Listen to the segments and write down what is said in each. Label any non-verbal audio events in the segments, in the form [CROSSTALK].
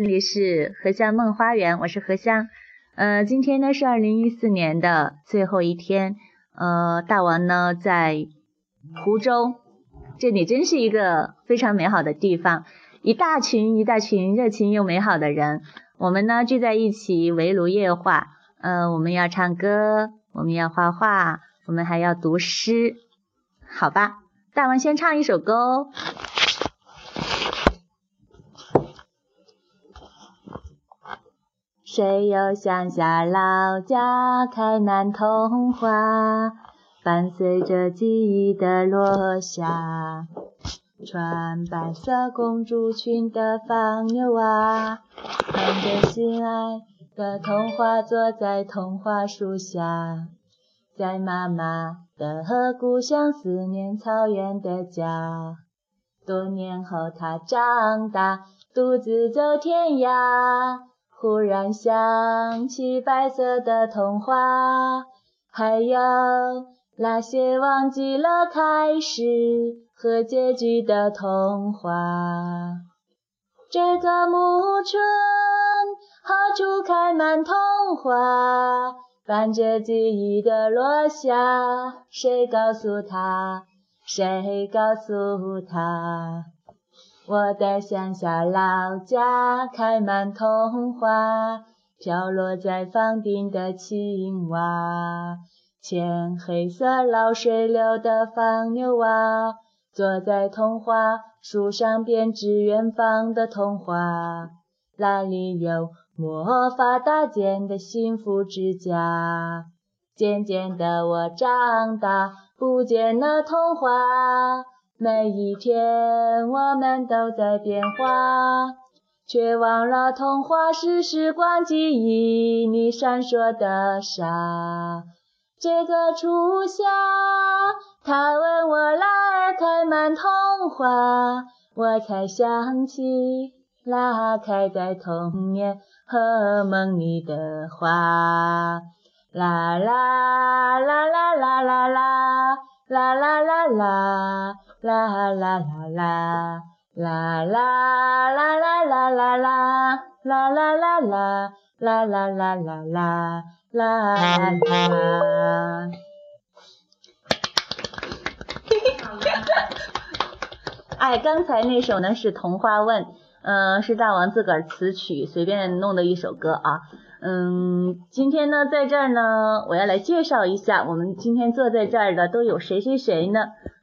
这里是荷香梦花园，我是荷香。呃，今天呢是二零一四年的最后一天，呃，大王呢在湖州，这里真是一个非常美好的地方，一大群一大群热情又美好的人，我们呢聚在一起围炉夜话，呃，我们要唱歌，我们要画画，我们还要读诗，好吧，大王先唱一首歌哦。谁又想下老家开满童话，伴随着记忆的落下。穿白色公主裙的放牛娃，看着心爱的童话，坐在童话树下，在妈妈的故乡思念草原的家。多年后他长大，独自走天涯。忽然想起白色的童话，还有那些忘记了开始和结局的童话。这个暮春，何处开满童话？伴着记忆的落下，谁告诉他？谁告诉他？我的乡下老家开满桐花，飘落在房顶的青蛙，浅黑色老水流的放牛娃，坐在桐花树上编织远方的童话。那里有魔法搭建的幸福之家。渐渐的我长大，不见了童话。每一天，我们都在变化，却忘了童话是时光记忆里闪烁的沙。这个初夏，他问我哪开满童话，我才想起那开在童年和梦里的花。啦啦啦啦啦啦啦，啦啦啦啦。啦啦啦啦，啦啦啦啦啦啦啦，啦啦啦啦，啦啦啦啦啦，啦啦。哎，刚才那首呢是《童话问》，嗯，是大王自个儿词曲随便弄的一首歌啊。嗯，今天呢，在这儿呢，我要来介绍一下，我们今天坐在这儿的都有谁谁谁呢？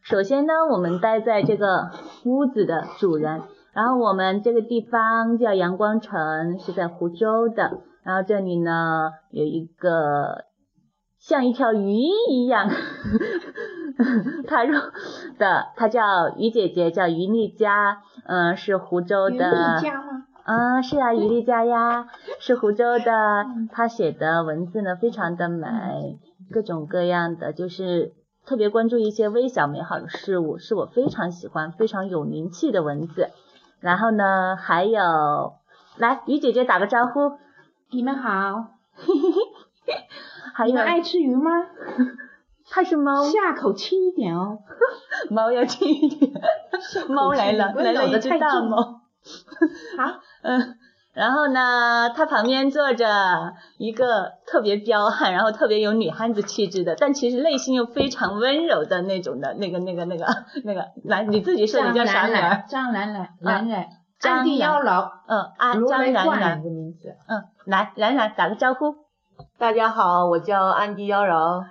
首先呢，我们待在这个屋子的主人，然后我们这个地方叫阳光城，是在湖州的，然后这里呢有一个像一条鱼一样踏入的，[LAUGHS] 她叫鱼姐姐，叫鱼丽佳，嗯，是湖州的。于丽佳吗？啊，是啊，于丽佳呀，[LAUGHS] 是湖州的。她写的文字呢，非常的美，各种各样的，就是特别关注一些微小美好的事物，是我非常喜欢、非常有灵气的文字。然后呢，还有，来，于姐姐打个招呼。你们好。还有。你们爱吃鱼吗？[LAUGHS] 它是猫。下口轻一点哦。[LAUGHS] 猫要轻一点。猫来了，来了一只大猫。好，[LAUGHS] 嗯，然后呢，他旁边坐着一个特别彪悍，然后特别有女汉子气质的，但其实内心又非常温柔的那种的那个那个那个那个，[LAUGHS] 来，你自己说你叫啥名儿？张冉冉，冉冉，安迪妖娆，嗯，安张冉冉的名字，嗯，来，冉冉打个招呼。大家好，我叫安迪妖娆，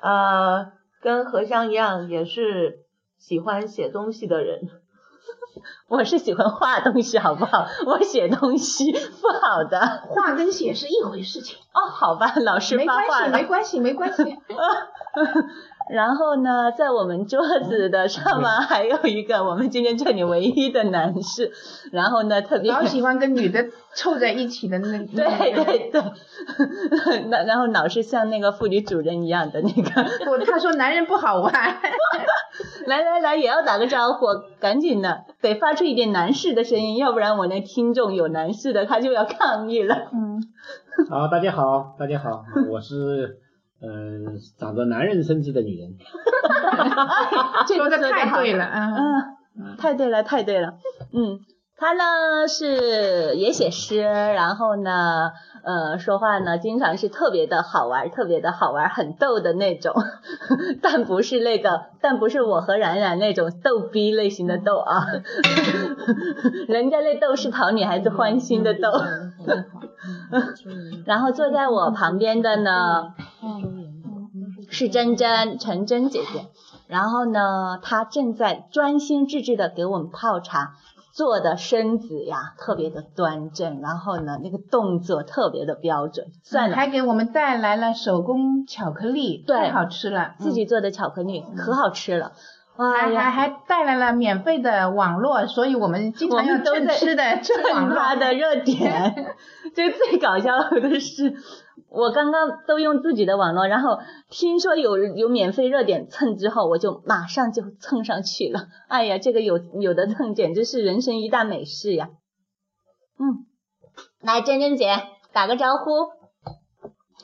呃，跟何香一样，也是喜欢写东西的人。我是喜欢画东西，好不好？我写东西不好的，画跟写是一回事情。哦，好吧，老师发话了。没关系，没关系，[LAUGHS] 没关系。然后呢，在我们桌子的上方还有一个我们今天这里唯一的男士。然后呢，特别老喜欢跟女的凑在一起的那。[LAUGHS] 对对对。[LAUGHS] 那然后老是像那个妇女主人一样的那个。我，他说男人不好玩。[LAUGHS] 来来来，也要打个招呼，赶紧的，得发出一点男士的声音，要不然我那听众有男士的，他就要抗议了。嗯。好，大家好，大家好，我是嗯长着男人身子的女人。[LAUGHS] 说的太对了，嗯。嗯，太对了，太对了，嗯，他呢是也写诗，然后呢，呃，说话呢经常是特别的好玩，特别的好玩，很逗的那种，[LAUGHS] 但不是那个，但不是我和冉冉那种逗逼类型的逗啊，[LAUGHS] 人家那逗是讨女孩子欢心的逗。然后坐在我旁边的呢是珍珍陈珍姐姐，然后呢，她正在专心致志的给我们泡茶。坐的身子呀，特别的端正，然后呢，那个动作特别的标准。算了，还给我们带来了手工巧克力，对太好吃了。自己做的巧克力可好吃了。哇还还呀，还带来了免费的网络，所以我们经常要蹭吃的 [LAUGHS] 蹭他络。的热点。[LAUGHS] 就最搞笑的是，我刚刚都用自己的网络，然后听说有有免费热点蹭之后，我就马上就蹭上去了。哎呀，这个有有的蹭，简直是人生一大美事呀。嗯，来珍珍姐打个招呼。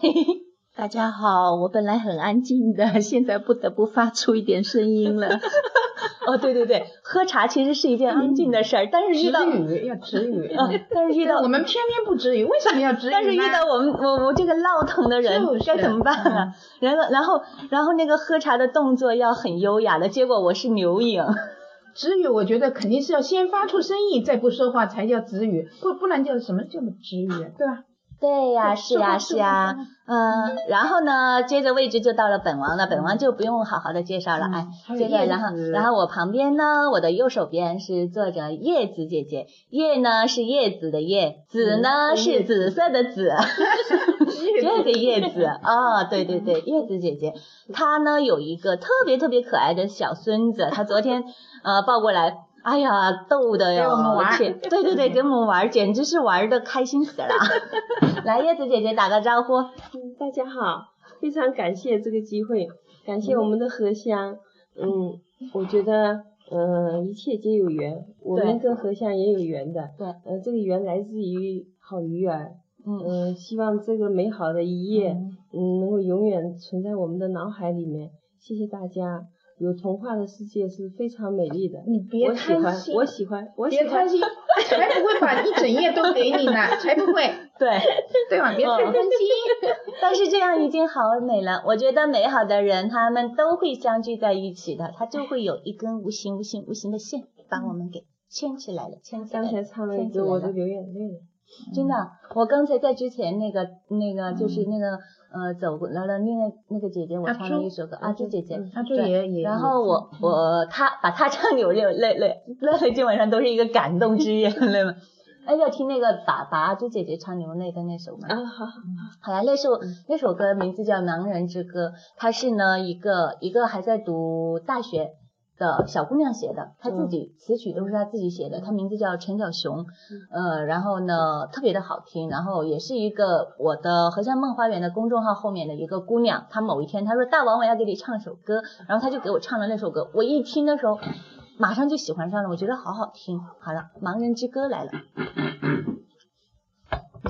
嘿嘿。大家好，我本来很安静的，[LAUGHS] 现在不得不发出一点声音了。[LAUGHS] 哦，对对对，喝茶其实是一件安静的事儿，但是遇到，止语要止语，嗯，[LAUGHS] 但是遇到我们偏偏不止语，为什么要止语呢？但是遇到我们我我这个闹腾的人就是该怎么办啊？然后然后然后那个喝茶的动作要很优雅的，结果我是牛影。止语，我觉得肯定是要先发出声音，再不说话才叫止语，不不然叫什么叫做止语，对吧？对呀，[LAUGHS] 对是呀，是是呀。吧，[LAUGHS] 嗯，然后呢，接着位置就到了本王了，本王就不用好好的介绍了，嗯哎接着然后然后我旁边呢，我的右手边是坐着叶子姐姐，叶呢是叶子的叶，紫呢是紫色的紫，[LAUGHS] 这个叶子哦，对对对，叶子姐姐，她呢有一个特别特别可爱的小孙子，她昨天呃抱过来。哎呀，逗的呀！给我们玩儿对对对，[LAUGHS] 给我们玩儿，简直是玩的开心死了。[LAUGHS] 来，叶子姐姐打个招呼。嗯，大家好，非常感谢这个机会，感谢我们的荷香。嗯，我觉得，呃，一切皆有缘，我们跟荷香也有缘的。对，呃，这个缘来自于好鱼儿。嗯嗯、希望这个美好的一夜，嗯，能够永远存在我们的脑海里面。谢谢大家。有童话的世界是非常美丽的，你别我喜欢，贪心，我喜欢，我喜欢别贪。心，[LAUGHS] 才不会把一整页都给你呢，才不会，[LAUGHS] 对，对吧？别太贪心。但是这样已经好美了。我觉得美好的人，他们都会相聚在一起的，他就会有一根无形、无形、无形的线把我们给牵起来了，牵起来了。刚才唱了一牵起来了歌我都流眼泪了。真的，我刚才在之前那个那个就是那个呃走过来了，那个那个姐姐，我唱了一首歌，阿朱姐姐，阿朱对也也然后我我她把她唱流流泪泪泪泪，基本上都是一个感动之夜 [LAUGHS] 泪嘛。哎，要听那个把把阿朱姐姐唱流泪的那首吗？啊，好好。好呀，那首那首歌名字叫《盲人之歌》，它是呢一个一个还在读大学的小姑娘写的，她自己词曲都是她自己写的，她名字叫陈小熊，呃，然后呢特别的好听，然后也是一个我的荷香梦花园的公众号后面的一个姑娘，她某一天她说大王我要给你唱首歌，然后她就给我唱了那首歌，我一听的时候马上就喜欢上了，我觉得好好听。好了，盲人之歌来了。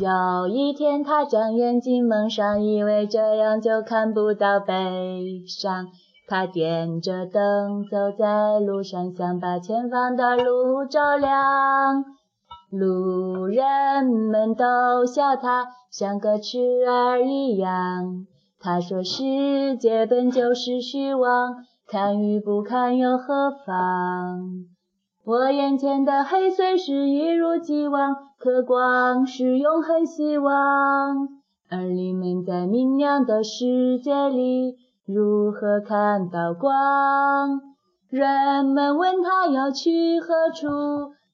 有一天，他睁眼睛蒙上，以为这样就看不到悲伤。他点着灯走在路上，想把前方的路照亮。路人们都笑他像个痴儿一样。他说：“世界本就是虚妄，看与不看又何妨？”我眼前的黑虽是一如既往，可光是永恒希望。而你们在明亮的世界里，如何看到光？人们问他要去何处，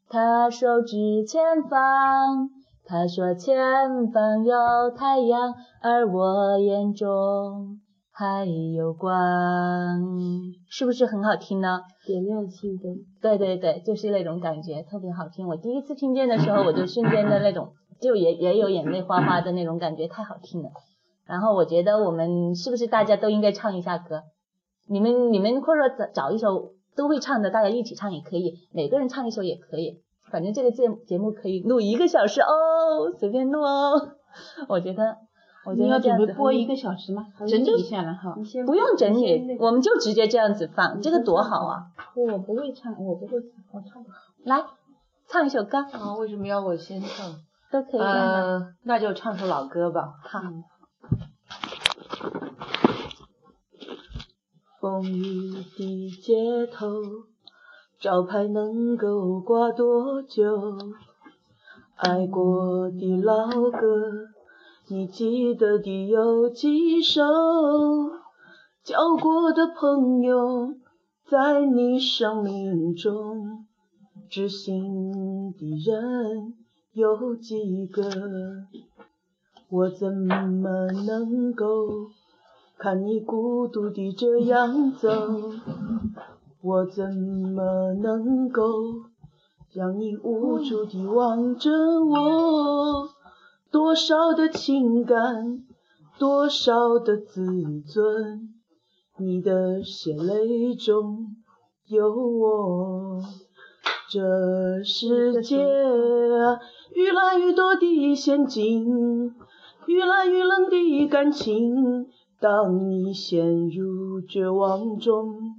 他手指前方。他说前方有太阳，而我眼中还有光。是不是很好听呢？点亮心灯。对对对，就是那种感觉，特别好听。我第一次听见的时候，我就瞬间的那种，就也也有眼泪哗哗的那种感觉，太好听了。然后我觉得我们是不是大家都应该唱一下歌？你们你们或者找找一首都会唱的，大家一起唱也可以，每个人唱一首也可以。反正这个节节目可以录一个小时哦，随便录哦。[LAUGHS] 我觉得，我觉你要得这样子准备播一个小时吗？整理一下了哈。不用整理，我们就直接这样子放，这个多好啊！我不会唱，我不会唱，我唱不好。来，唱一首歌啊，为什么要我先唱？都可以。呃，那就唱首老歌吧。好。风雨的街头，招牌能够挂多久？爱过的老歌，你记得的有几首？交过的朋友，在你生命中，知心的人有几个？我怎么能够？看你孤独的这样走，我怎么能够让你无助地望着我？多少的情感，多少的自尊，你的血泪中有我。这世界啊，愈来愈多的陷阱，愈来愈冷的感情。当你陷入绝望中，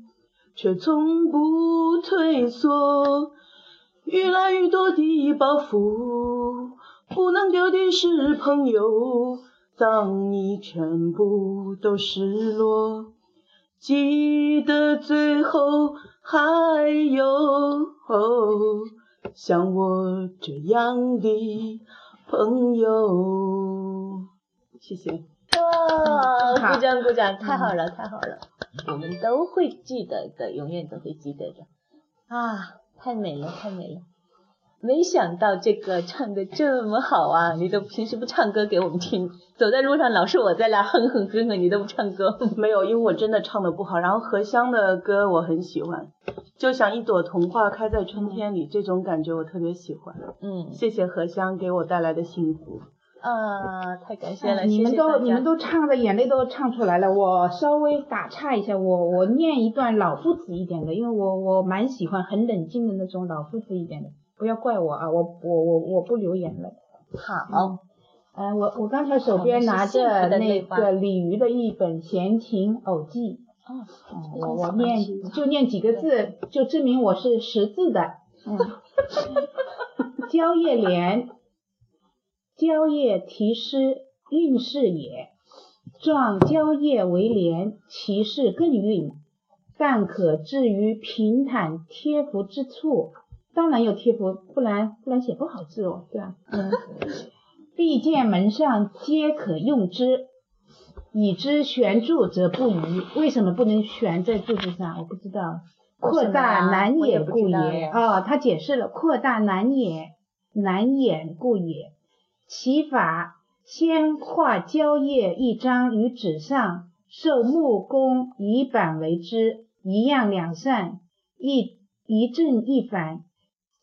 却从不退缩，愈来愈多的包袱，不能丢的是朋友。当你全部都失落，记得最后还有像我这样的朋友。谢谢。哇，[LAUGHS] 鼓掌鼓掌，太好了太好了，我们都会记得的，永远都会记得的。啊，太美了太美了，没想到这个唱的这么好啊！你都平时不唱歌给我们听，走在路上老是我在那哼哼哼哼，你都不唱歌。[LAUGHS] 没有，因为我真的唱的不好。然后荷香的歌我很喜欢，就像一朵童话开在春天里，这种感觉我特别喜欢。嗯，谢谢荷香给我带来的幸福。啊，太感谢了！你们都你们都唱的眼泪都唱出来了。我稍微打岔一下，我我念一段老夫子一点的，因为我我蛮喜欢很冷静的那种老夫子一点的，不要怪我啊，我我我我不流眼泪。好，嗯，我我刚才手边拿着那个鲤鱼的一本《闲情偶记》，哦，我我念就念几个字，就证明我是识字的。嗯，[LAUGHS] 蕉叶莲。蕉叶题诗，韵事也。状蕉叶为莲，其势更韵。但可置于平坦贴服之处。当然要贴服，不然不然写不好字哦，对吧？嗯。[LAUGHS] 必见门上皆可用之，以之悬柱则不宜。为什么不能悬在柱子上？我不知道。扩大难也故也。哦，他解释了，扩大难也，难也故也。其法先画蕉叶一张于纸上，受木工以板为之，一样两扇，一一正一反，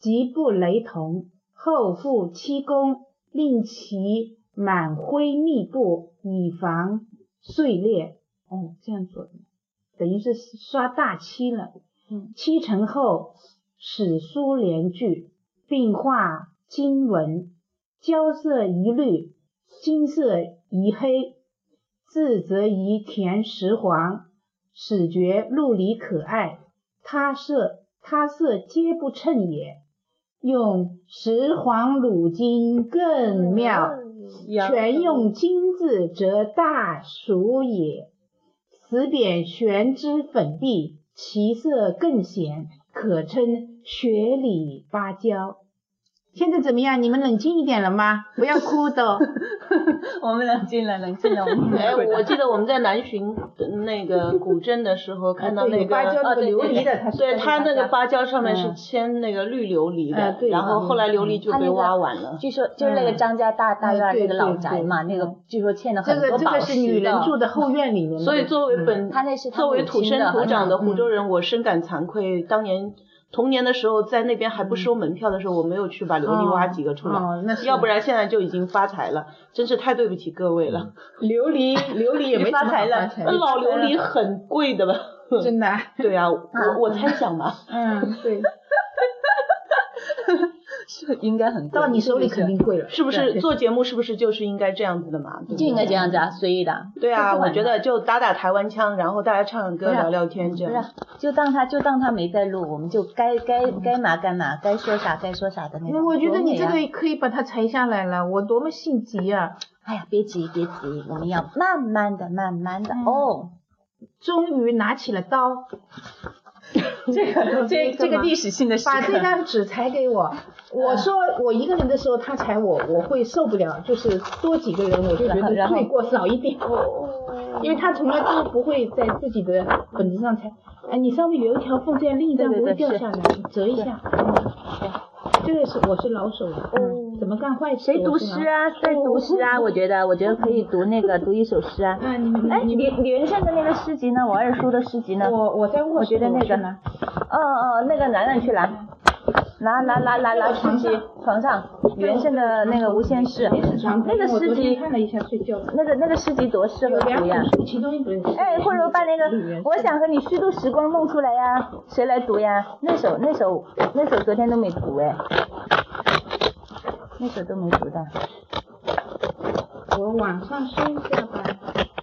极不雷同。后复漆工，令其满灰密布，以防碎裂。哦，这样做的，等于是刷大漆了。嗯，漆成后，史书连句，并画经文。焦色宜绿，金色宜黑，字则宜填石黄，始觉陆离可爱。他色他色皆不称也。用石黄乳金更妙，全用金字则大俗也。此匾悬之粉壁，其色更显，可称雪里芭蕉。现在怎么样？你们冷静一点了吗？不要哭的。[LAUGHS] 我们冷静了，冷静了。[LAUGHS] 哎，我记得我们在南浔那个古镇的时候，看到那个芭蕉的琉璃的，对，它那个芭蕉上面是嵌那个绿琉璃的，然后后来琉璃就被挖完了。据说就是那个张家大大院那个老宅嘛，那个据说嵌了很多宝石这个这个是女人住的后院里面。所以作为本，他那是作为土生土长的湖州人，我深感惭愧，当年。童年的时候，在那边还不收门票的时候，我没有去把琉璃挖几个出来，要不然现在就已经发财了。真是太对不起各位了。琉璃，琉璃也没发财了，那老琉璃很贵的吧？真的？对啊，我我猜想吧。嗯，对。应该很贵到你手里肯定贵了，是不是做节目是不是就是应该这样子的嘛？就应该这样子啊，随意的。对啊，我觉得就打打台湾腔，然后大家唱唱歌、聊聊天这样不是样。，就当他就当他没在录，我们就该该该嘛干嘛，该说啥该说啥的那种。我觉得你这个可以把它裁下来了，我多么心急啊！哎呀，别急别急，我们要慢慢的慢慢的、哦。终于拿起了刀，[LAUGHS] 这个这这个历史性的事把这，张纸裁给我。[LAUGHS] 我说我一个人的时候他裁我，我会受不了，就是多几个人我就觉得罪过少一点。[LAUGHS] 因为他从来都不会在自己的本子上裁，哎，你稍微留一条缝，这样另一张不会掉下来，你折一下。这个是我是老手了，嗯，怎么干坏事？谁读诗啊？谁读诗啊？我觉得我觉得可以读那个读一首诗啊。[LAUGHS] 啊，你们哎，李李元胜的那个诗集呢？我二叔的诗集呢？我我在卧我觉得那个呢，哦哦，那个楠楠去拿，拿拿拿拿拿诗集，床上原生的那个无限式，那个诗集，看了一下睡觉。那个那个诗集多适合读呀哎，或者我把那个我想和你虚度时光弄出来呀，谁来读呀？那首那首那首昨天都没读哎，那首都没读的。我晚上睡一下吧。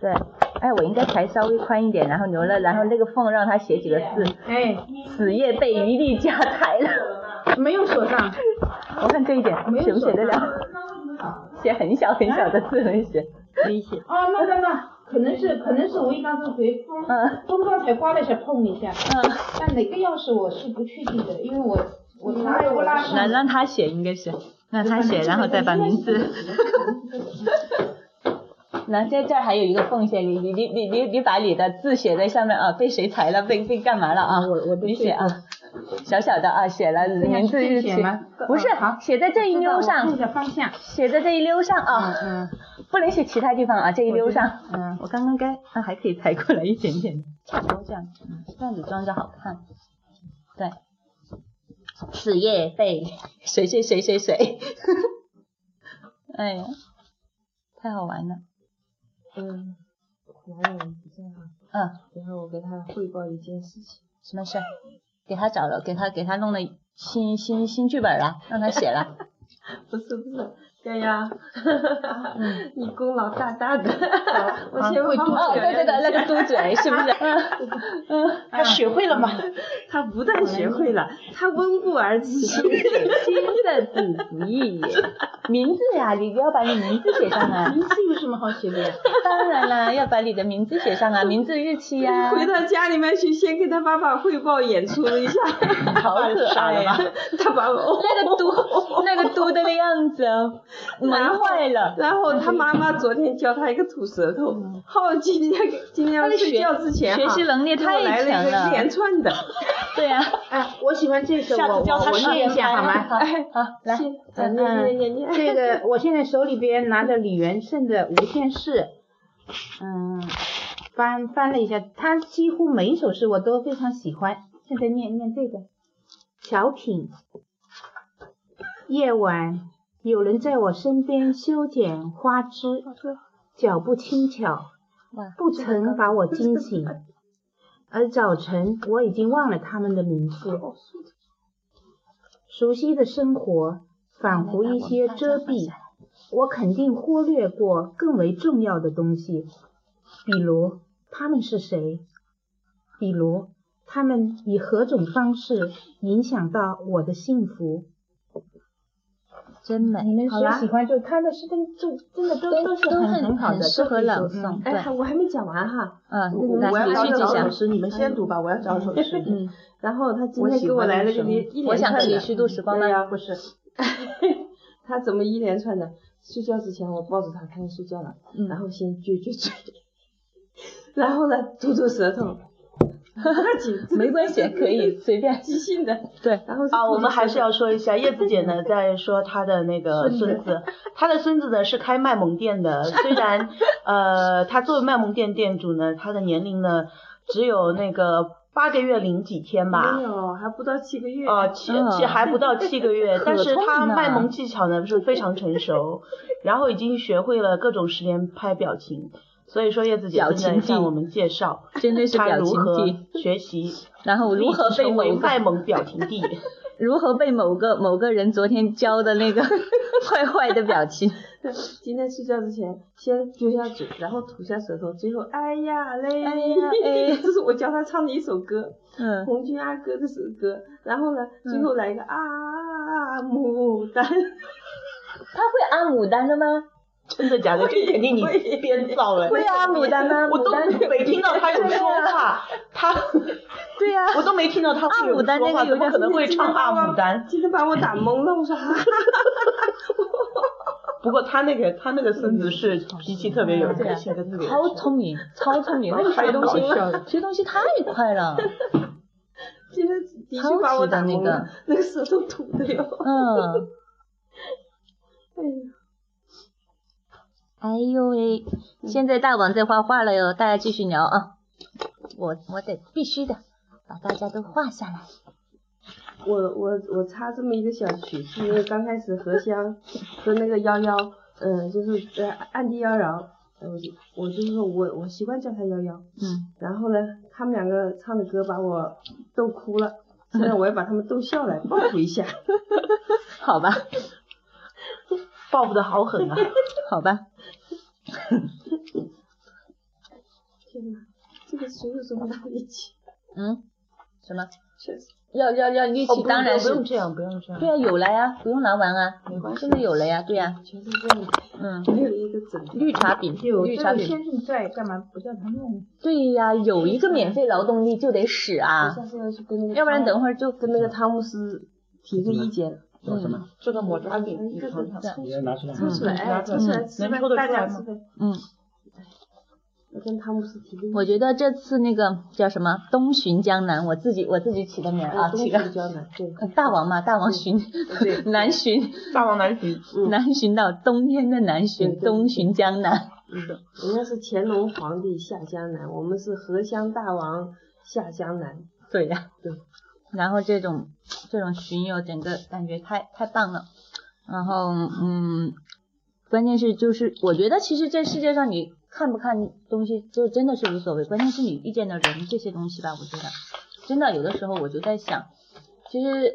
对，哎，我应该裁稍微宽一点，然后留了，然后那个缝让他写几个字，哎，此夜被余力加裁了。[LAUGHS] 没有锁上，我看这一点没有写不写得了？写很小很小的字能写，可以写。哦，那那那，可能是可能是我一刚才随风嗯风刚才刮了一下碰一下，嗯，但哪个钥匙我是不确定的，因为我我从来不拉那上。让他写应该是，让他写，然后再把名字。那在这儿还有一个缝隙，你你你你你你把你的字写在上面啊，被谁裁了，被被干嘛了啊？我我都你写啊，小小的啊，写了名字日期写吗，不是写在这一溜看上一，下方向。写在这一溜上啊，嗯不能写其他地方啊，这一溜上。嗯，我刚刚该啊还可以抬过来一点点，差不多这样，嗯这样子装着好看。对，此夜被谁谁谁谁谁，[LAUGHS] 哎呀，太好玩了。嗯，男人不这样，嗯，然后我给他汇报一件事情，什么事？给他找了，给他给他弄了新新新剧本了，让他写了。不 [LAUGHS] 是不是，对呀，你功劳大大的，我先会嘟嘴，对对对，那个嘟嘴是不是？嗯。嗯，他学会了吗？他不但学会了，他温故而知新新的字不。[LAUGHS] 名字呀，你要把你名字写上啊。名字有什么好写的？呀？当然啦，要把你的名字写上啊，[LAUGHS] 名字、日期呀、回到家里面去，先跟他爸爸汇报演出一下，好可爱呀、他把我那个嘟，那个嘟的那样子哦，萌坏了。然后他妈妈昨天教他一个吐舌头，好，今天今天要睡觉之前哈学习能力太来了一个强了连串的，[LAUGHS] 对呀、哎，我喜欢这首，我我我念一下好吗？好，[LAUGHS] 好，来，嗯，念念念念，这个 [LAUGHS] 我现在手里边拿着李元胜的《无限事》，嗯，翻翻了一下，他几乎每一首诗我都非常喜欢。现在念念这个，小品。夜晚，有人在我身边修剪花枝，脚步轻巧，不曾把我惊醒。[LAUGHS] 而早晨，我已经忘了他们的名字。熟悉的生活仿佛一些遮蔽，我肯定忽略过更为重要的东西，比如他们是谁，比如他们以何种方式影响到我的幸福。真美。你们谁喜欢就他的诗，真就真的都都都是很很好的，适合朗诵。哎，我还没讲完哈，嗯，我要找首。诗，你们先读吧，我要找首诗。[LAUGHS] 嗯，然后他今天给我来了个一一我想连串的，虚度时光吗？对呀，不是，[LAUGHS] 他怎么一连串的？睡觉之前我抱着他，他要睡觉了，嗯然后先撅撅嘴，[LAUGHS] 然后呢吐吐舌头，[LAUGHS] 没关系，可以随便。即兴的，对，然后啊，我们还是要说一下，[LAUGHS] 叶子姐呢在说她的那个孙子，她的孙子呢是开卖萌店的，[LAUGHS] 虽然呃，他作为卖萌店店主呢，他的年龄呢只有那个八个月零几天吧。没，有，还不到七个月，哦，七嗯。其还不到七个月，但是他卖萌技巧呢是非常成熟，然后已经学会了各种十连拍表情，所以说叶子姐正表情向我们介绍 [LAUGHS] 真的是表如何情帝。学习，[LAUGHS] 然后如何被为某卖萌表情帝。[LAUGHS] 如何被某个某个人昨天教的那个坏坏的表情。今天睡觉之前先撅下嘴，然后吐下舌头，最后哎呀嘞，哎呀哎这是我教他唱的一首歌，嗯，红军阿哥这首歌。然后呢，最后来一个啊牡丹，他会按牡丹的吗？真的假的？这肯定你编造了。会啊，牡丹呢？我都没听到他有说话，他 [LAUGHS] 对呀、我都没听到他会有阿牡丹说话，怎么可能会唱阿牡丹？今天把我打懵了，我说哈哈哈不过他那个他那个孙子是脾气特别有对啊性超聪明，超聪明，那 [LAUGHS] 个学东西学东西太快了。[LAUGHS] 今天的确把我打懵了，那个舌头吐的哟。嗯，哎呀，哎呦喂，现在大王在画画了哟，大家继续聊啊。我我得必须的把大家都画下来。我我我插这么一个小曲，是因为刚开始荷香 [LAUGHS] 和那个幺幺，嗯，就是在暗地妖娆，呃我就我就是说我我习惯叫他幺幺，嗯，然后呢，他们两个唱的歌把我逗哭了，现在我要把他们逗笑来，报复一下。[LAUGHS] 好吧，[LAUGHS] 报复的好狠啊！好吧，天哪，这个水有这么大力气？嗯，什么？确实，要要要力气，当然不是用这样，不用这样。对啊，有了呀，不用拿完啊，没关系现在有了呀，对呀，全是这样，嗯，没有一个整。绿茶饼，有绿茶饼，先生在，干嘛不叫他弄？对呀，有一个免费劳动力就得使啊，下次要去跟那个，要不然等会儿就跟那个汤姆斯提个意见。有什么？这个抹茶饼，一个个你拿出来。抽出来，哎，抽出来吃呗能抽，得大出来吗家吃呗。嗯，我跟汤姆斯提。我觉得这次那个叫什么东巡江南，我自己我自己起的名儿啊，东起个西胶囊，对 [LAUGHS] 大王嘛，大王巡，[LAUGHS] 南巡，大王南巡，嗯南巡到冬天的南巡，东巡江南。嗯，人家是乾隆皇帝下江南，我们是荷香大王下江南。对呀、对。然后这种这种巡游，整个感觉太太棒了。然后嗯，关键是就是我觉得其实这世界上你看不看东西，就真的是无所谓，关键是你遇见的人这些东西吧，我觉得真的有的时候我就在想，其实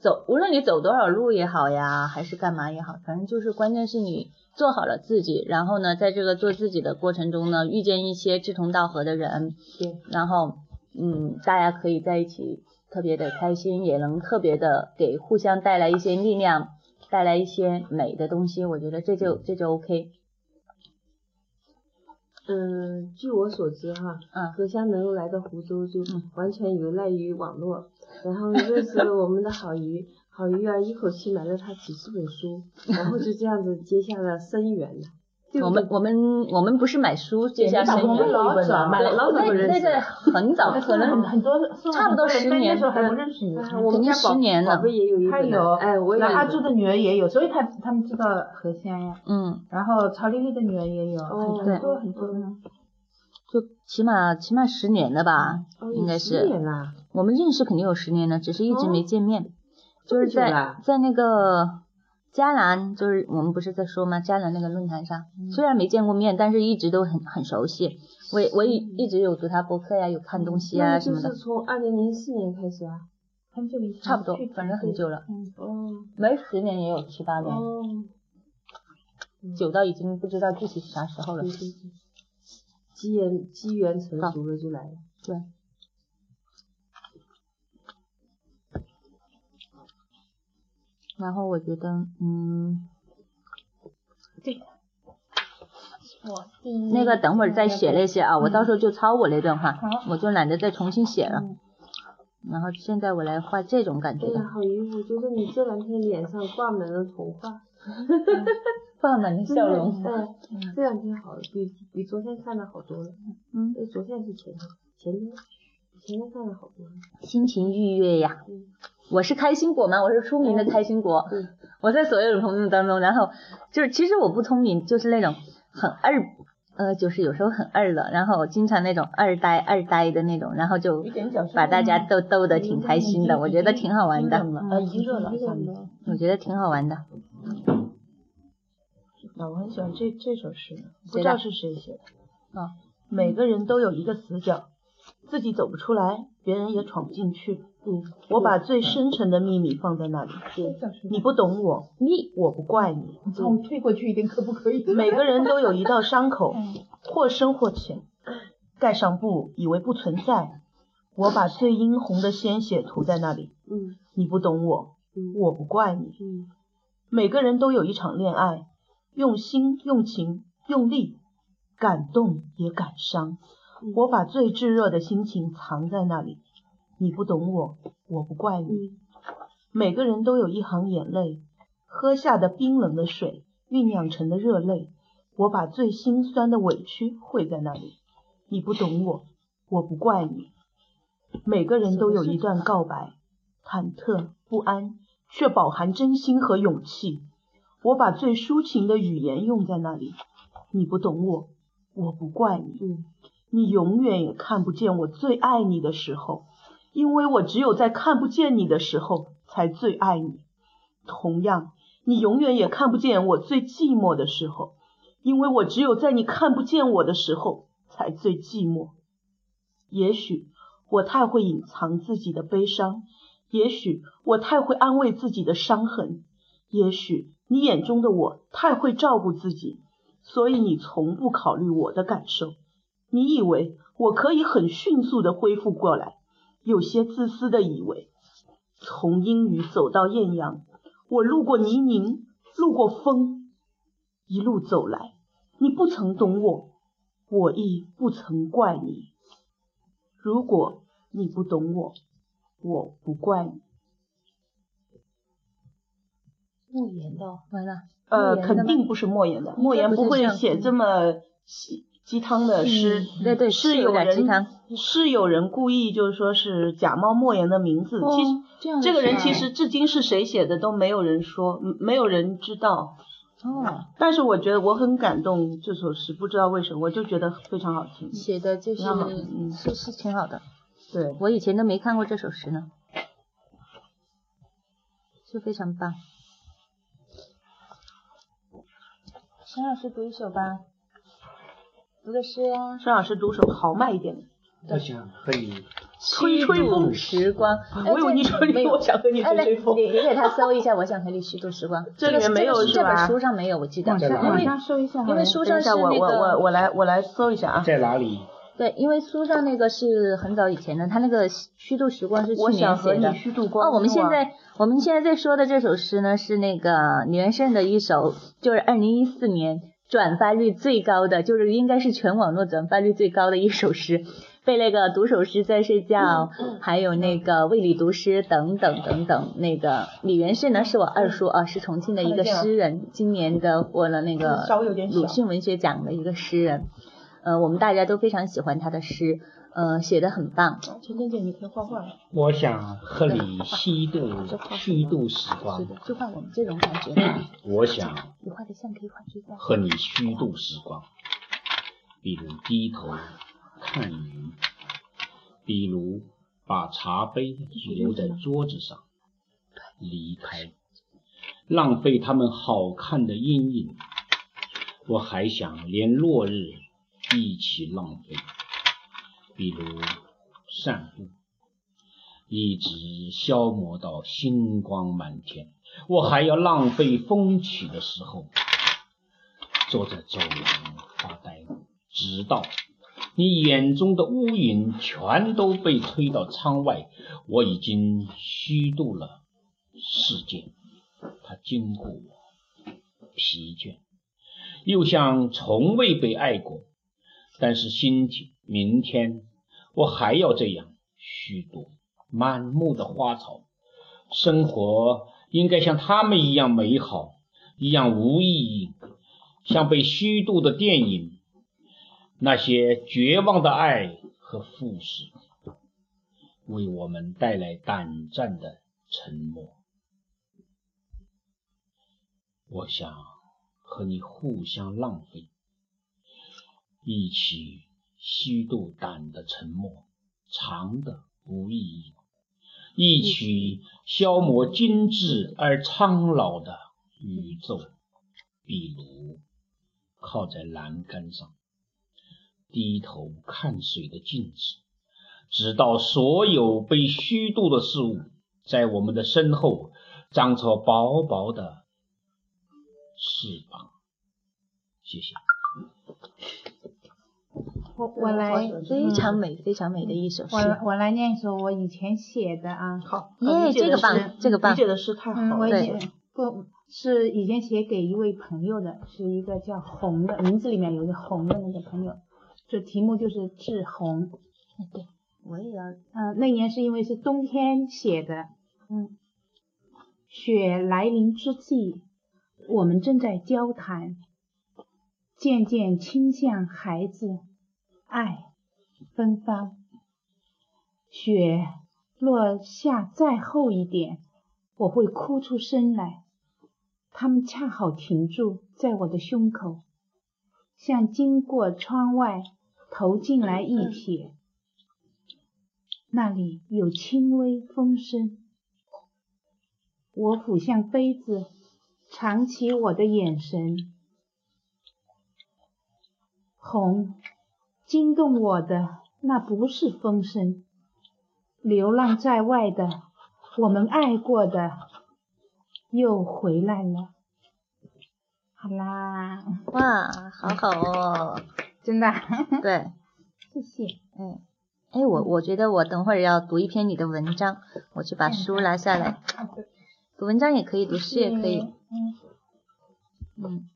走无论你走多少路也好呀，还是干嘛也好，反正就是关键是你做好了自己，然后呢，在这个做自己的过程中呢，遇见一些志同道合的人，对，然后嗯，大家可以在一起特别的开心，也能特别的给互相带来一些力量，带来一些美的东西，我觉得这就这就 OK。嗯，据我所知哈，嗯何香能够来到湖州，就嗯完全有赖于网络，然后认识了我们的好鱼，好鱼儿一口气买了他几十本书，然后就这样子结下了深缘了。对对我们我们我们不是买书接下深我们缘，老早买了老早就认识那个很早，可能很多差不多十年那时候还不认识你。啊我们肯定家宝十年了宝也有一本呢他有，哎，我也有一本然后阿朱的女儿也有，所以他他们知道何香呀。嗯，然后曹丽丽的女儿也有，哦很多很多。呢就起码起码十年了吧，应该是十年啦，我们认识肯定有十年了，只是一直哦没见面。就是在在那个迦南，就是我们不是在说吗？迦南那个论坛上，嗯虽然没见过面，但是一直都很很熟悉。我我一一直有读他博客呀，有看东西啊什么的是，从二零零四年开始啊。很久以前，差不多，反正很久了，哦没十年也有七八年，哦，久到已经不知道具体是啥时候了机缘机缘成熟了就来了。对。然后我觉得，嗯，我第那个等会儿再写那些啊，我到时候就抄我那段话，我就懒得再重新写了。嗯然后现在我来画这种感觉哎呀，好晕，我觉得你这两天脸上挂满了童话，挂满了笑容。哎，这两天好，比比昨天看的好多了。嗯，呃，昨天是前天，前天，前天看的好多了。心情愉悦呀。嗯我是开心果吗？我是出名的开心果。嗯。我在所有的朋友当中，然后就是其实我不聪明，就是那种很二，呃，就是有时候很二了，然后经常那种二呆二呆的那种，然后就把大家逗逗得挺开心的，我觉得挺好玩的，啊，已经热了，我觉得挺好玩的。啊，我很喜欢这这首诗，不知道是谁写的。啊，每个人都有一个死角，自己走不出来，别人也闯不进去。嗯，我把最深沉的秘密放在那里，你不懂我，你我不怪你。从我退过去一点可不可以？每个人都有一道伤口，[LAUGHS] 或深或浅，盖上布，以为不存在。我把最殷红的鲜血涂在那里，嗯你不懂我，嗯我不怪你。嗯每个人都有一场恋爱，用心、用情、用力，感动也感伤。我把最炙热的心情藏在那里，你不懂我，我不怪你。嗯每个人都有一行眼泪，喝下的冰冷的水酝酿成的热泪。我把最心酸的委屈汇在那里，你不懂我，我不怪你。每个人都有一段告白，忐忑不安，却饱含真心和勇气。我把最抒情的语言用在那里，你不懂我，我不怪你。嗯你永远也看不见我最爱你的时候，因为我只有在看不见你的时候才最爱你。同样，你永远也看不见我最寂寞的时候，因为我只有在你看不见我的时候才最寂寞。也许我太会隐藏自己的悲伤，也许我太会安慰自己的伤痕，也许你眼中的我太会照顾自己，所以你从不考虑我的感受。你以为我可以很迅速的恢复过来，有些自私的以为，从阴雨走到艳阳，我路过泥泞，路过风，一路走来，你不曾懂我，我亦不曾怪你。如果你不懂我，我不怪你。莫言的，完了。呃，肯定不是莫言的，莫言不会写这么鸡鸡汤的诗。对对，是有人汤。是有人故意就是说是假冒莫言的名字，哦其实这个人其实至今是谁写的都没有人说，嗯没有人知道。哦，但是我觉得我很感动这首诗，不知道为什么，我就觉得非常好听。写的就是是是挺好的。对，我以前都没看过这首诗呢，就非常棒。沈老师读一首吧，读的诗呀、孙老师读首豪迈一点的。我想和你吹吹风虚度时光。哎我以为你说没有我想和你哎，来，吹吹风你你给他搜一下，我想和你虚度时光。[LAUGHS] 这里面没有是吧本书上没有，我记得。在哪里因为往上搜一下因为书上是那我我个我来我来搜一下啊。在哪里？对，因为书上那个是很早以前的，他那个虚度时光是去我年想和你写的。虚度光哦，我们现在我们现在在说的这首诗呢，是那个李元胜的一首，就是二零一四年转发率最高的，就是应该是全网络转发率最高的一首诗，[LAUGHS] 被那个读首诗在睡觉，还有那个为你读诗等等等等。那个李元胜呢，是我二叔啊，是重庆的一个诗人，今年的获了那个鲁迅文学奖的一个诗人。呃，我们大家都非常喜欢他的诗，呃，写的很棒。陈真姐，你可以画画了。我想和你虚度 [LAUGHS] 虚度时是光的，，就画我们这种感觉。[CLEARS THROAT] 我想 [CLEARS THROAT] 你画的像可以画追光。和你虚度时光，比如低头看云，比如把茶杯留在桌子上，离开，浪费他们好看的阴影。我还想连落日一起浪费，比如散步，一直消磨到星光满天。我还要浪费风起的时候，坐在走廊发呆，直到你眼中的乌云全都被推到窗外，我已经虚度了世界。它经过我，疲倦，又像从未被爱过。但是心情，明天我还要这样虚度满目的花草。生活应该像他们一样美好，一样无意义，像被虚度的电影，那些绝望的爱和富士，为我们带来短暂的沉默。我想和你互相浪费，一起虚度短的沉默，长的无意义。一曲消磨精致而苍老的宇宙，比如靠在栏杆上，低头看水的镜子，直到所有被虚度的事物在我们的身后长出薄薄的翅膀。谢谢。我我来，非常美，非常美的一首诗。我我来念一首我以前写的啊。好，耶，这个棒，这个棒。理解的诗太好了。嗯，我以前不是以前写给一位朋友的，是一个叫红的，名字里面有个红的那个朋友，这题目就是致红。对，我也要。嗯，那年是因为是冬天写的。嗯。雪来临之际，我们正在交谈，渐渐倾向孩子。爱芬芳，雪落下再厚一点，我会哭出声来。他们恰好停住在我的胸口，像经过窗外投进来一瞥。那里有轻微风声。我俯向杯子，藏起我的眼神，红。惊动我的那不是风声，流浪在外的我们爱过的又回来了。好啦，哇，好好哦，真的。对，谢谢。嗯，哎，我我觉得我等会儿要读一篇你的文章，我去把书拿下来。读文章也可以，读诗也可以。嗯。嗯，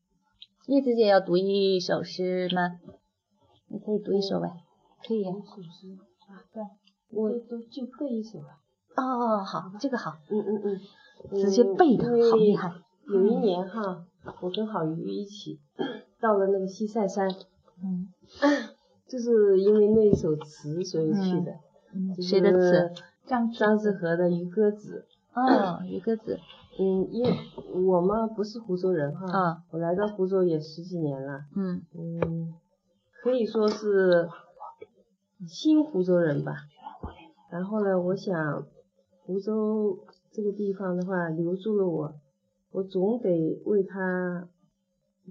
叶子姐要读一首诗吗？你可以读一首呗，可以。一首诗啊，对，我都就背一首了。哦哦，好，这个好。嗯嗯嗯。直接背的好厉害。有一年哈，我跟郝瑜一起 [COUGHS] 到了那个西塞山。嗯。[COUGHS] 就是因为那一首词，所以去的。嗯。谁的词？张张志和的《渔歌子》。哦，《渔歌子》。嗯，因为我嘛不是湖州人哈。啊。我来到湖州也十几年了。嗯。嗯。可以说是新湖州人吧。然后呢，我想湖州这个地方的话留住了我，我总得为他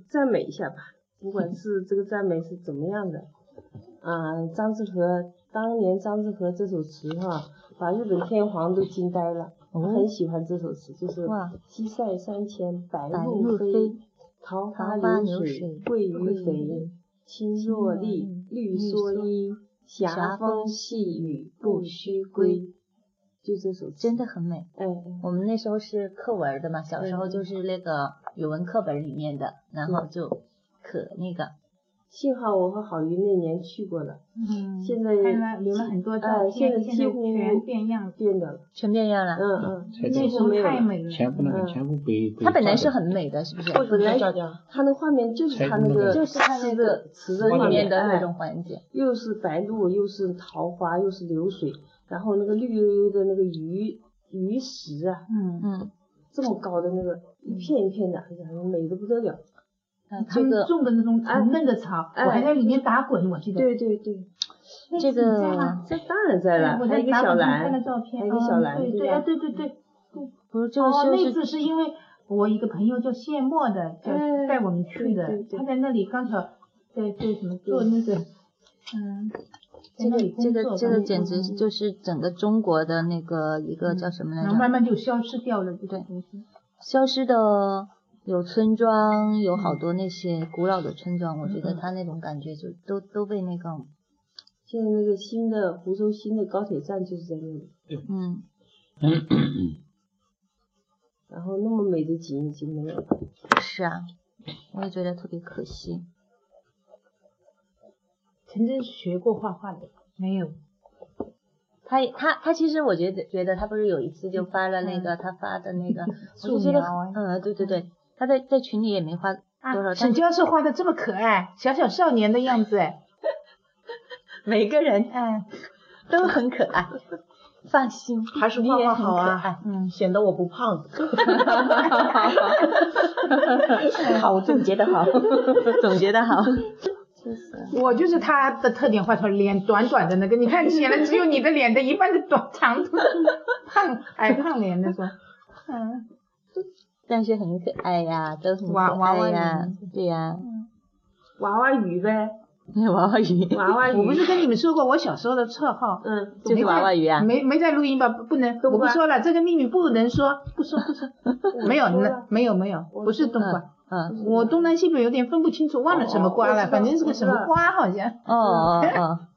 赞美一下吧。不管是这个赞美是怎么样的，啊，张志和当年张志和这首词哈，把日本天皇都惊呆了。我很喜欢这首词，就是西塞山前白鹭飞，桃花流水鳜鱼肥。青箬笠，绿蓑衣，霞风细雨不须归。就这首真的很美。哎，我们那时候是课文的嘛，小时候就是那个语文课本里面的，然后就可那个。幸好我和郝云那年去过了，嗯，现在留了很多照片，现在几乎全变样变的了，全变样了。嗯嗯，那时候太美了，全部那个全部被它本来是很美的，是不是？本来它那画面就是它那个，就是它那个词的里面的那种环境，又是白鹭，又是桃花，又是流水，然后那个绿油油的那个鱼鱼石啊，嗯嗯，这么高的那个一片一片的，哎呀，美的不得了。他们种的那种很嫩的草，我还在里面打滚，我记得。对对对，这个这当然在了，还有一个小兰，还有一个小兰，对对对对对。不是这个是。哦，那次是因为我一个朋友叫谢墨的，叫带我们去的，他在那里刚好在在什么做那个，嗯。这个这个这个简直就是整个中国的那个一个叫什么来着？慢慢就消失掉了，对。消失的。有村庄，有好多那些古老的村庄，我觉得它那种感觉就都都被那个。现在那个新的湖州新的高铁站就是在那里。嗯。[COUGHS] 然后那么美的景已经没有了。是啊，我也觉得特别可惜。陈真学过画画的没有？他他他其实我觉得觉得他不是有一次就发了那个他发的那个，[LAUGHS] 我就觉得嗯对对对。他在在群里也没花多少。沈教授画的这么可爱，小小少年的样子哎。[LAUGHS] 每个人哎都很可爱，放心，还是画画好啊，嗯，显得我不胖。[LAUGHS] 好，我总结的好，总结的好。我就是他的特点画出来，脸短短的那个，你看显得只有你的脸的一半的短长度，[LAUGHS] 胖矮胖脸那种，嗯。但是很可爱呀，都很可爱呀，对呀。娃娃鱼呗，[LAUGHS] 娃娃鱼，娃娃鱼，我不是跟你们说过我小时候的绰号？嗯，就是娃娃鱼啊。没没在录音吧？不不能，我不说了，这个秘密不能说，不说不说。[LAUGHS] 没有，没有没有，不是冬瓜。嗯，我东南西北有点分不清楚，忘了什么瓜了，反正是个什么瓜好像。哦哦哦。[LAUGHS]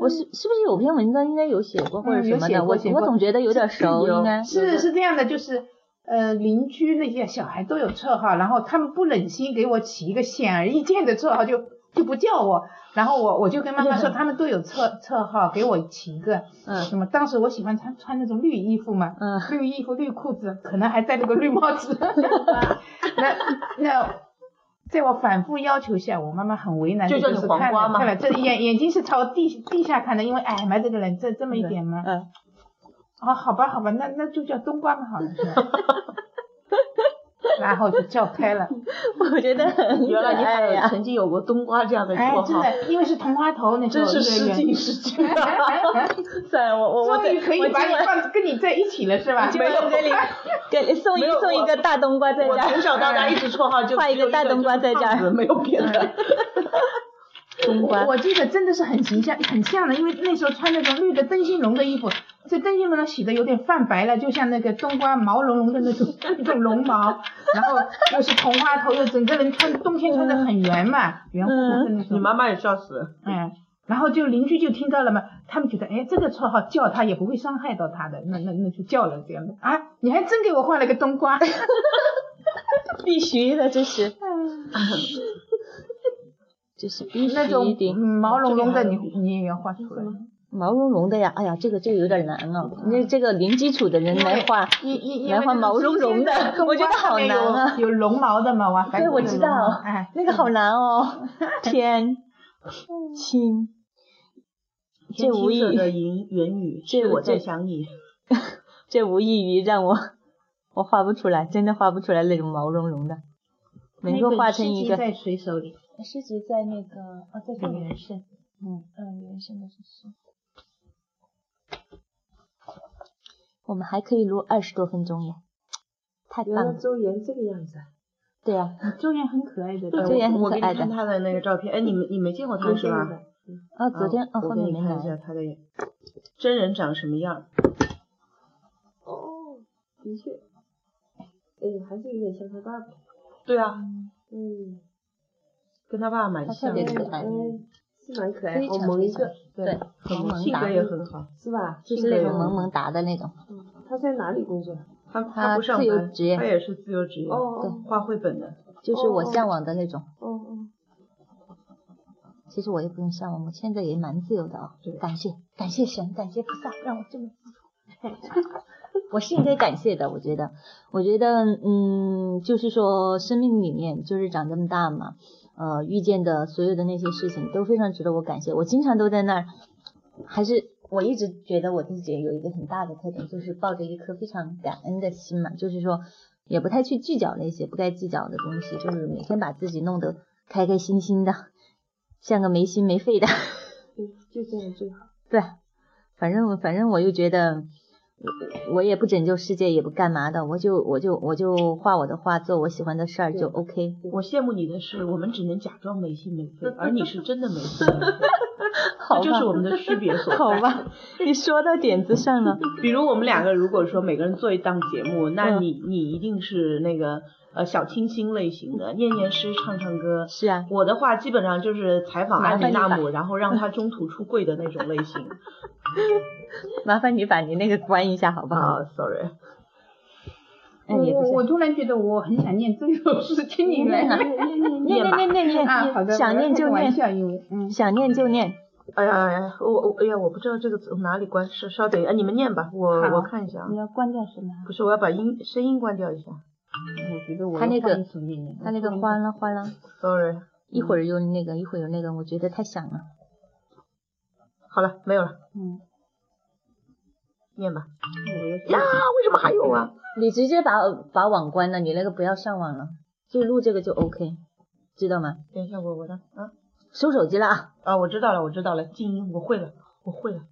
我是是不是有篇文章应该有写过或者什么的？我我总觉得有点熟，应该是是这样的，就是呃邻居那些小孩都有绰号，然后他们不忍心给我起一个显而易见的绰号，就就不叫我，然后我我就跟妈妈说他们都有绰绰号，给我起一个。嗯。那么当时我喜欢穿穿那种绿衣服嘛，嗯，绿衣服绿裤子，可能还戴了个绿帽子。[LAUGHS] 那那。在我反复要求下，我妈妈很为难，就是看了看了，这眼眼睛是朝地地下看的，因为矮嘛，这个人这这么一点嘛。嗯。哦，好吧，好吧，那那就叫冬瓜嘛，好了。[LAUGHS] 然后就叫开了，我觉得原来你还曾经有过冬瓜这样的绰号。哎，真的，因为是同花头那时候。真是失敬失敬。算了，我我我终于可以把你放跟你在一起了，是吧？[LAUGHS] 没有给你给送一送一个大冬瓜在家。我从小到大一直绰号就画一个大冬瓜在家，没有别的。冬瓜。我记得真的是很形象，很像的，因为那时候穿那种绿的灯芯绒的衣服。这灯芯绒洗的有点泛白了，就像那个冬瓜毛茸茸的那种 [LAUGHS] 那种绒毛，然后又是同花头，又整个人穿冬天穿的很圆嘛，圆乎乎的那种。你妈妈也笑死。嗯，然后就邻居就听到了嘛，他们觉得哎这个绰号叫他也不会伤害到他的，那那那就叫了这样的啊，你还真给我换了个冬瓜。[LAUGHS] 必须的，这是。[LAUGHS] 这是必须那种毛茸茸的，你你也要画出来。毛茸茸的呀，哎呀，这个这个有点难了。那这个零基础的人来画，来画毛茸茸的，我觉得好难啊。有绒毛的嘛，哇，对，我知道，哎，那个好难哦。[LAUGHS] 天青，这无异的云云雨，这我在想你，[LAUGHS] 这无异于让我我画不出来，真的画不出来那种毛茸茸的，能够画成一个。在谁手里？诗集在那个哦，在李元胜，嗯嗯，元胜的是诗。我们还可以录二十多分钟耶，太棒了！周岩这个样子，对呀，周岩很可爱的，周岩很可爱的。我给你看他的那个照片，哎，你们你没见过他是吧？啊，昨天哦，后面没看一下他的真人长什么样？哦，的确，哎，还是有点像他爸爸。对啊，嗯，跟他爸爸蛮像，特别可爱。是蛮可爱，好萌一个，对，萌萌性格也很好，是吧？就是那种萌萌哒的那种。嗯，他在哪里工作？他他不上班，他也是自由职业，对，画绘本的，就是我向往的那种。哦哦。其实我也不用向往，我现在也蛮自由的啊。感谢感谢神，感谢菩萨，让我这么自由。[LAUGHS] 我是应该感谢的，我觉得，我觉得，嗯，就是说，生命里面就是长这么大嘛。呃，遇见的所有的那些事情都非常值得我感谢。我经常都在那儿，还是我一直觉得我自己有一个很大的特点，就是抱着一颗非常感恩的心嘛，就是说也不太去计较那些不该计较的东西，就是每天把自己弄得开开心心的，像个没心没肺的。对，就这样最好。[LAUGHS] 对，反正反正我又觉得。我也不拯救世界，也不干嘛的，我就我就我就画我的画，做我喜欢的事儿就 OK。我羡慕你的是，我们只能假装没心没肺，而你是真的没心没肺，[LAUGHS] 这就是我们的区别所在。好吧，你说到点子上了。[LAUGHS] 比如我们两个如果说每个人做一档节目，那你你一定是那个呃小清新类型的，念念诗，唱唱歌。是啊。我的话基本上就是采访阿米纳姆，然后让他中途出柜的那种类型。[LAUGHS] 麻烦你把你那个关一下好不好？Sorry。我我突然觉得我很想念这首诗，听你来念 [LAUGHS] 念念念念啊，好的，想念就念，想念就念。哎呀哎呀，我我哎呀，我不知道这个从哪里关，稍稍等，哎，你们念吧，我我看一下。你要关掉什么？不是，我要把音声音关掉一下。我觉得我他那个他那个欢了欢了。Sorry。一会儿又那个，一会儿又那个，我觉得太响了。好了，没有了。嗯。念吧。呀，为什么还有啊？你直接把把网关了，你那个不要上网了，就录这个就 OK，知道吗？等一下，我我的啊，收手机了啊！啊，我知道了，我知道了，静音，我会了，我会了。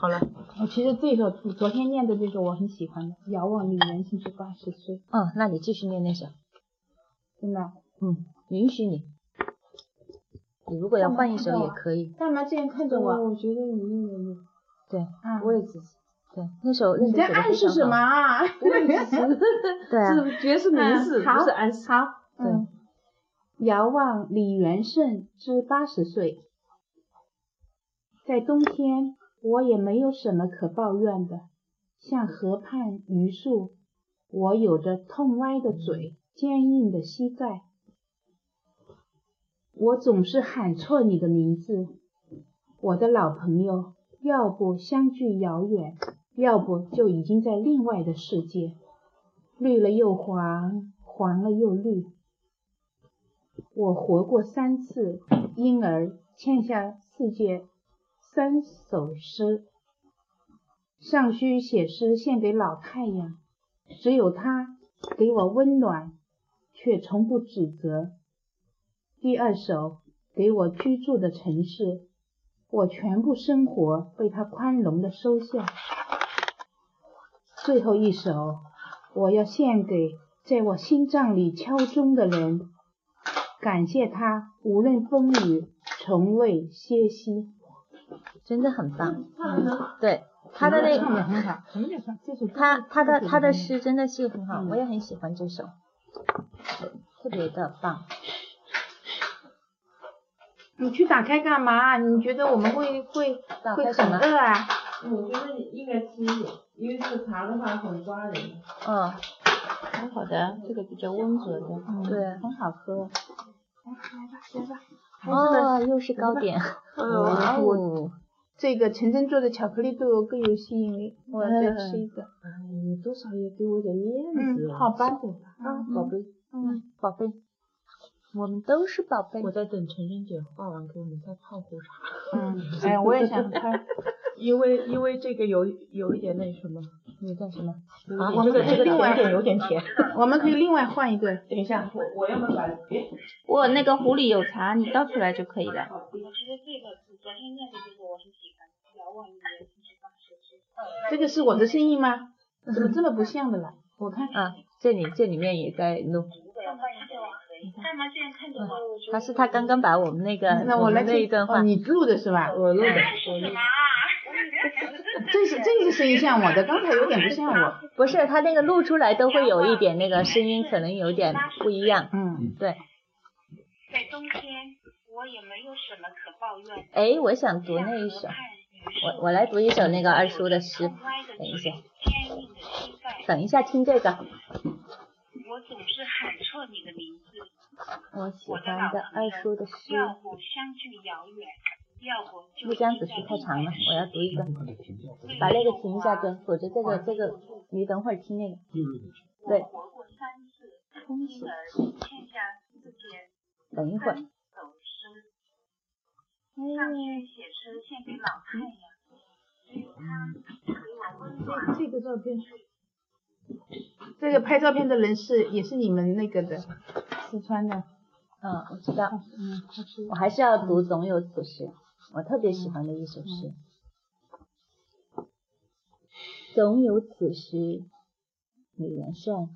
好了，我其实这首昨天念的这首我很喜欢的，遥望你年轻时八十岁。嗯，那你继续念那首。真的。嗯，允许你。你如果要换一首也可以。干嘛这样看着我？我觉得你应该的，对，啊，我也支持。对，那首那你在暗示什么？啊？[LAUGHS] 对啊，是爵士名士，不是暗示。好，对嗯。遥望李元胜之八十岁，在冬天，我也没有什么可抱怨的。像河畔榆树，我有着痛歪的嘴，坚硬的膝盖。我总是喊错你的名字，我的老朋友。要不相距遥远，要不就已经在另外的世界。绿了又黄，黄了又绿。我活过三次，因而欠下世界三首诗。尚需写诗献给老太阳，只有他给我温暖，却从不指责。第二首给我居住的城市，我全部生活被他宽容的收下。最后一首，我要献给在我心脏里敲钟的人，感谢他无论风雨，从未歇息。真的很棒。对，他的那唱的很好，什么叫唱？这首歌他他的他的诗真的是很好，嗯我也很喜欢这首，特别的棒。你去打开干嘛？你觉得我们会会会打开什么很饿啊？我觉得你应该吃一点，因为这个茶的话很刮人。嗯，很好的，这个比较温和的，嗯，对很好喝。来吧，来吧，哦，又是糕点。[LAUGHS] 哇哦，这个陈真做的巧克力对我更有吸引力，我要再吃一个。哎，你多少也给我点面子。嗯，好吧，啊，宝贝，嗯，宝贝，我们都是宝贝。我在等陈真姐画完给我们再泡壶茶，嗯，[LAUGHS] 哎，我也想看。因为因为这个有有一点那什么，你干什么？啊，我们这个这个可以另外一点有点甜。[LAUGHS] 我们可以另外换一个。等一下，我我要不要把别我那个壶里有茶，你倒出来就可以了。这个是我的声音吗？怎么这么不像的了？我看。啊，这里这里面也在弄。他是他刚刚把我们那个那我们那一段话哦，，你录的是吧？我录的，这是这个声音像我的，刚才有点不像我。[LAUGHS] 不是他那个录出来都会有一点那个声音，可能有点不一样。嗯，对，在冬天，我也没有什么可抱怨。哎，我想读那一首，我我来读一首那个二叔的诗。等一下，等一下听这个，我总是喊错你的名字。我喜欢的二叔的诗。要不相距遥远，要不这样子诗太长了，我要读一个，把那个停一下对，否则这个这个你等会儿听那个。对，活过三次，恭喜因而欠下世界等一会儿。上去写诗献给老太阳，只有他给我温暖。这个照片，这个拍照片的人是也是你们那个的，四川的。嗯，我知道。嗯，我还是要读《总有此时》，我特别喜欢的一首诗。总有此时，李元帅，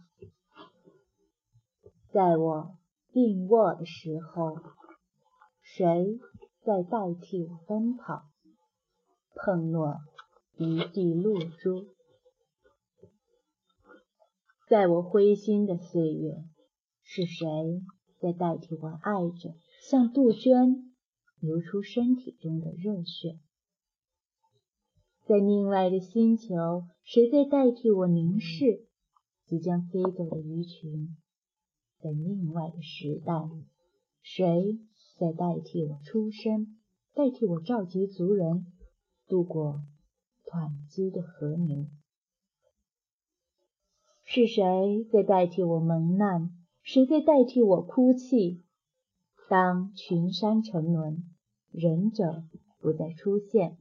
在我病卧的时候，谁在代替我奔跑？碰落一地露珠。在我灰心的岁月，是谁在代替我爱着，像杜鹃流出身体中的热血？在另外的星球，谁在代替我凝视即将飞走的鱼群？在另外的时代，谁在代替我出生，代替我召集族人，渡过湍急的河流？是谁在代替我蒙难？谁在代替我哭泣？当群山沉沦，忍者不再出现，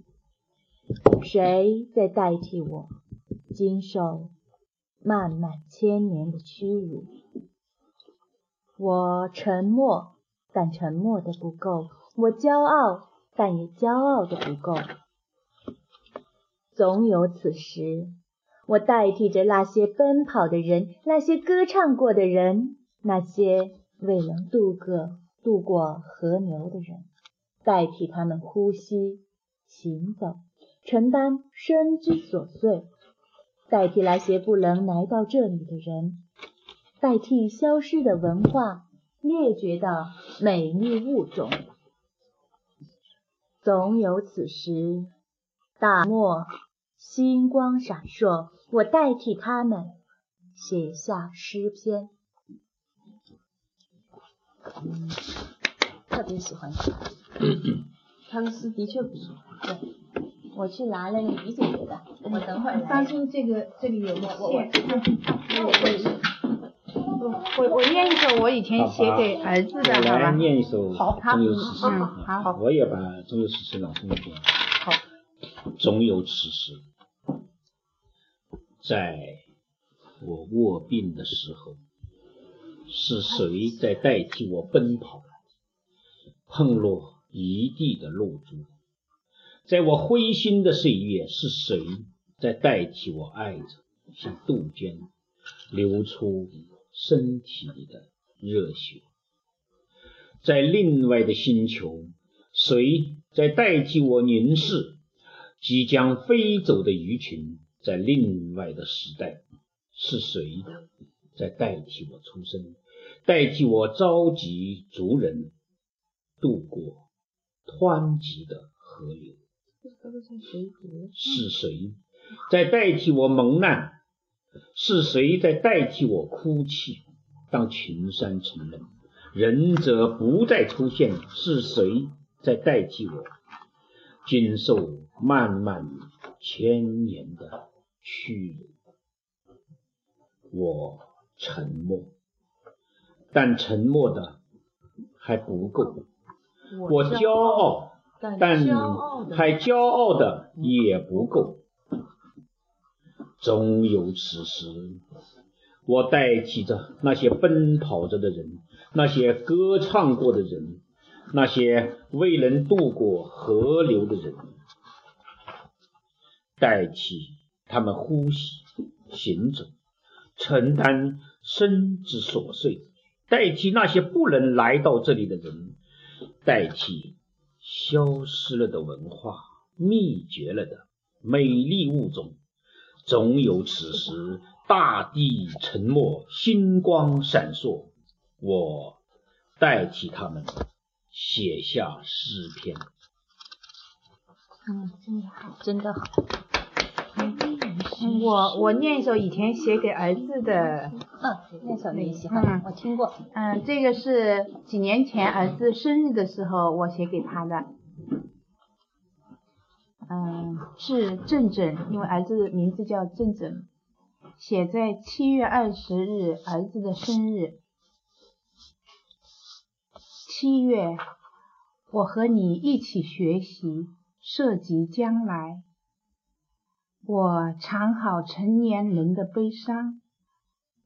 谁在代替我经受漫漫千年的屈辱？我沉默，但沉默的不够；我骄傲，但也骄傲的不够。总有此时，我代替着那些奔跑的人，那些歌唱过的人，那些未能渡过渡过河流的人，代替他们呼吸、行走、承担生之琐碎，代替那些不能来到这里的人，代替消失的文化、灭绝的美丽物种。总有此时，大漠星光闪烁，我代替他们写下诗篇。特别喜欢他，他的诗的确不错。对，我去拿了李姐姐的，我等会儿来。当。心这个这里有个线。我我我我念一首我以前写给儿子的，我来好。吧？念一首好。好。中有此时。嗯好。我也把中有此时朗诵一遍。好。总有此时，在我卧病的时候，是谁在代替我奔跑？碰落一地的露珠。在我灰心的岁月，是谁在代替我爱着，像杜鹃流出身体里的热血？在另外的星球，谁在代替我凝视即将飞走的鱼群？在另外的时代，是谁在代替我出生，代替我召集族人渡过湍急的河流？是谁在代替我蒙难？是谁在代替我哭泣？当群山沉沦，仁者不再出现，是谁在代替我经受漫漫千年的屈辱？我沉默，但沉默的还不够。我骄傲，但还骄傲的也不够。终有此时，我代替着那些奔跑着的人，那些歌唱过的人，那些未能渡过河流的人，代替他们呼吸、行走、承担生之琐碎，代替那些不能来到这里的人，代替消失了的文化、灭绝了的美丽物种。总有此时，大地沉默，星光闪烁，我代替他们写下诗篇。嗯，真的好，真的好。我我念一首以前写给儿子的，嗯，那首你喜欢，嗯我听过。嗯，这个是几年前儿子生日的时候我写给他的。嗯，是正正，因为儿子的名字叫正正，写在七月二十日儿子的生日。七月，我和你一起学习，涉及将来。我藏好成年人的悲伤，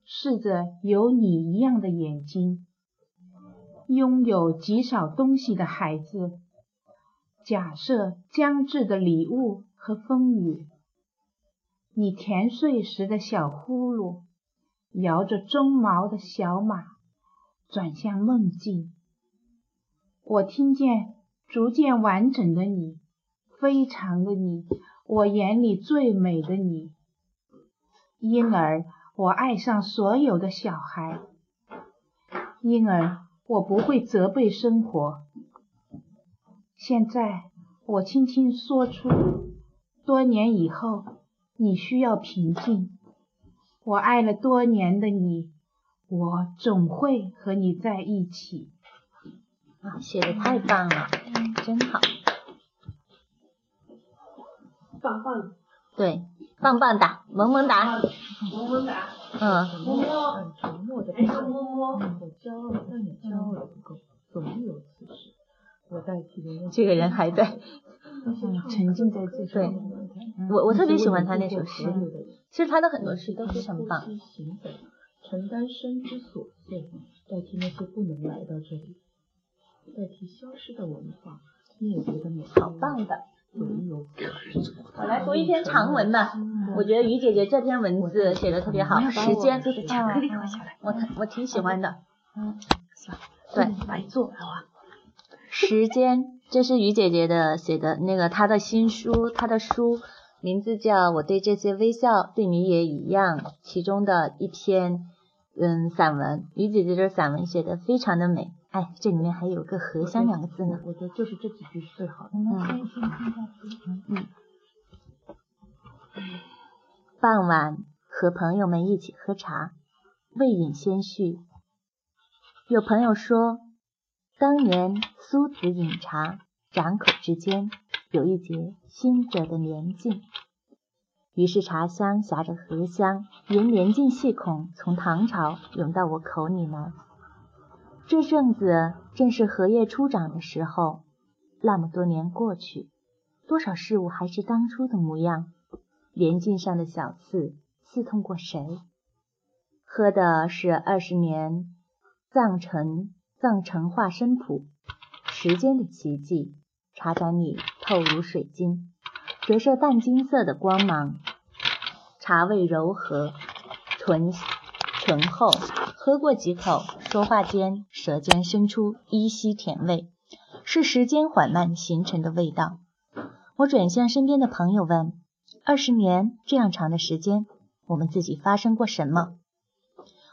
试着有你一样的眼睛，拥有极少东西的孩子。假设将至的礼物和风雨，你甜睡时的小呼噜，摇着鬃毛的小马，转向梦境。我听见逐渐完整的你，非常的你，我眼里最美的你。因而，我爱上所有的小孩。因而，我不会责备生活。现在，我轻轻说出：多年以后，你需要平静。我爱了多年的你，我总会和你在一起。啊，写的太棒了，真好。棒棒对，棒棒哒，萌萌哒。萌萌哒，嗯，摸摸，沉默的哎，摸摸，我骄傲，但你骄傲的不够，总有此时。我代替了那些这个人还在。嗯，沉浸在这对种。我我特别喜欢他那首诗其实他的很多诗都非常棒。承担生之所碎，代替那些不能来到这里，代替消失的文化，你也觉得美。好棒的！我来读一篇长文吧。我觉得于姐姐这篇文字写的特别好，时间，巧克力留下来。我我挺喜欢的。是吧？对，白做？时间，这是于姐姐的写的那个她的新书，她的书名字叫《我对这些微笑对你也一样》，其中的一篇嗯散文，于姐姐的散文写的非常的美。哎，这里面还有个荷香两个字呢。我觉得就是这几句是最好的。嗯。傍晚和朋友们一起喝茶，未饮先叙。有朋友说，当年苏子饮茶，掌口之间有一节新者的年境。于是茶香夹着荷香，沿年境细孔从唐朝涌到我口里来。这阵子正是荷叶初长的时候，那么多年过去，多少事物还是当初的模样。莲茎上的小刺刺痛过谁？喝的是二十年藏陈藏陈化生谱，时间的奇迹。茶盏里透如水晶，折射淡金色的光芒。茶味柔和，醇醇厚。喝过几口，说话间，舌尖伸出依稀甜味，是时间缓慢形成的味道。我转向身边的朋友问：“二十年这样长的时间，我们自己发生过什么？”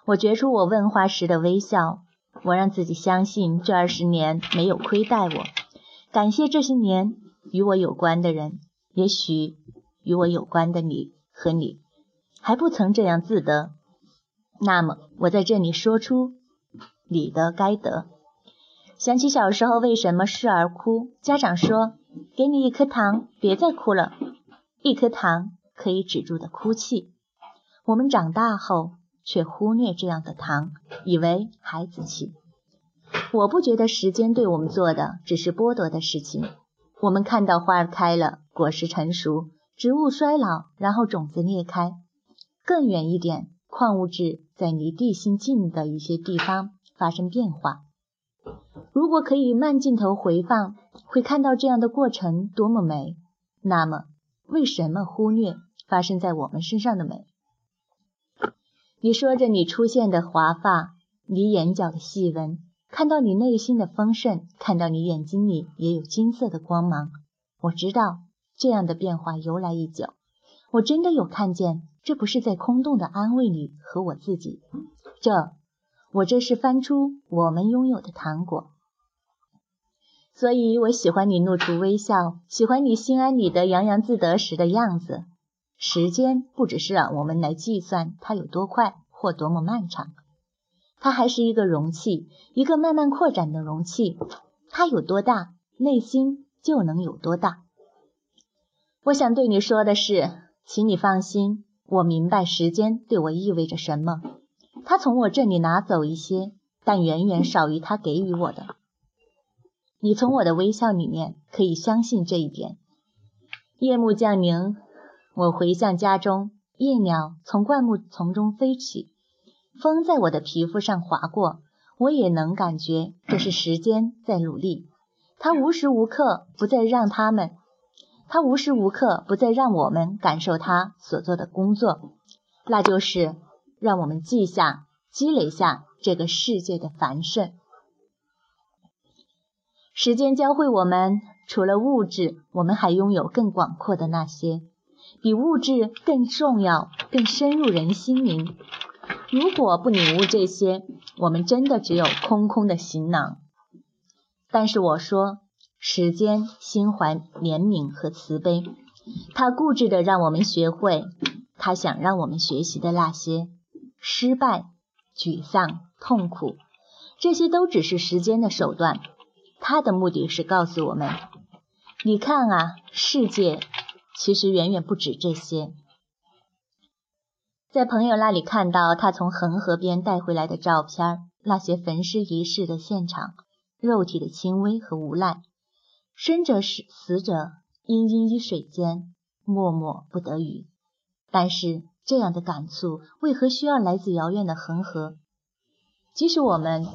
我觉出我问话时的微笑，我让自己相信这二十年没有亏待我，感谢这些年与我有关的人，也许与我有关的你和你，还不曾这样自得。那么，我在这里说出理的该得。想起小时候为什么事而哭，家长说：“给你一颗糖，别再哭了。”一颗糖可以止住的哭泣。我们长大后却忽略这样的糖，以为孩子气。我不觉得时间对我们做的只是剥夺的事情。我们看到花儿开了，果实成熟，植物衰老，然后种子裂开。更远一点。矿物质在离地心近的一些地方发生变化。如果可以慢镜头回放，会看到这样的过程多么美。那么，为什么忽略发生在我们身上的美？你说着你出现的华发，你眼角的细纹，看到你内心的丰盛，看到你眼睛里也有金色的光芒。我知道这样的变化由来已久，我真的有看见。这不是在空洞的安慰你和我自己，这，我这是翻出我们拥有的糖果，所以我喜欢你露出微笑，喜欢你心安理得洋洋自得时的样子。时间不只是让我们来计算它有多快或多么漫长，它还是一个容器，一个慢慢扩展的容器。它有多大，内心就能有多大。我想对你说的是，请你放心。我明白时间对我意味着什么，他从我这里拿走一些，但远远少于他给予我的。你从我的微笑里面可以相信这一点。夜幕降临，我回向家中，夜鸟从灌木丛中飞起，风在我的皮肤上划过，我也能感觉这是时间在努力，它无时无刻不在让他们。他无时无刻不在让我们感受他所做的工作，那就是让我们记下、积累下这个世界的繁盛。时间教会我们，除了物质，我们还拥有更广阔的那些，比物质更重要、更深入人心灵。如果不领悟这些，我们真的只有空空的行囊。但是我说。时间心怀怜悯和慈悲，他固执的让我们学会他想让我们学习的那些失败、沮丧、痛苦，这些都只是时间的手段。他的目的是告诉我们：你看啊，世界其实远远不止这些。在朋友那里看到他从恒河边带回来的照片，那些焚尸仪式的现场，肉体的轻微和无奈。生者死，死者殷殷一水间，默默不得语。但是这样的感触，为何需要来自遥远的恒河？即使我们，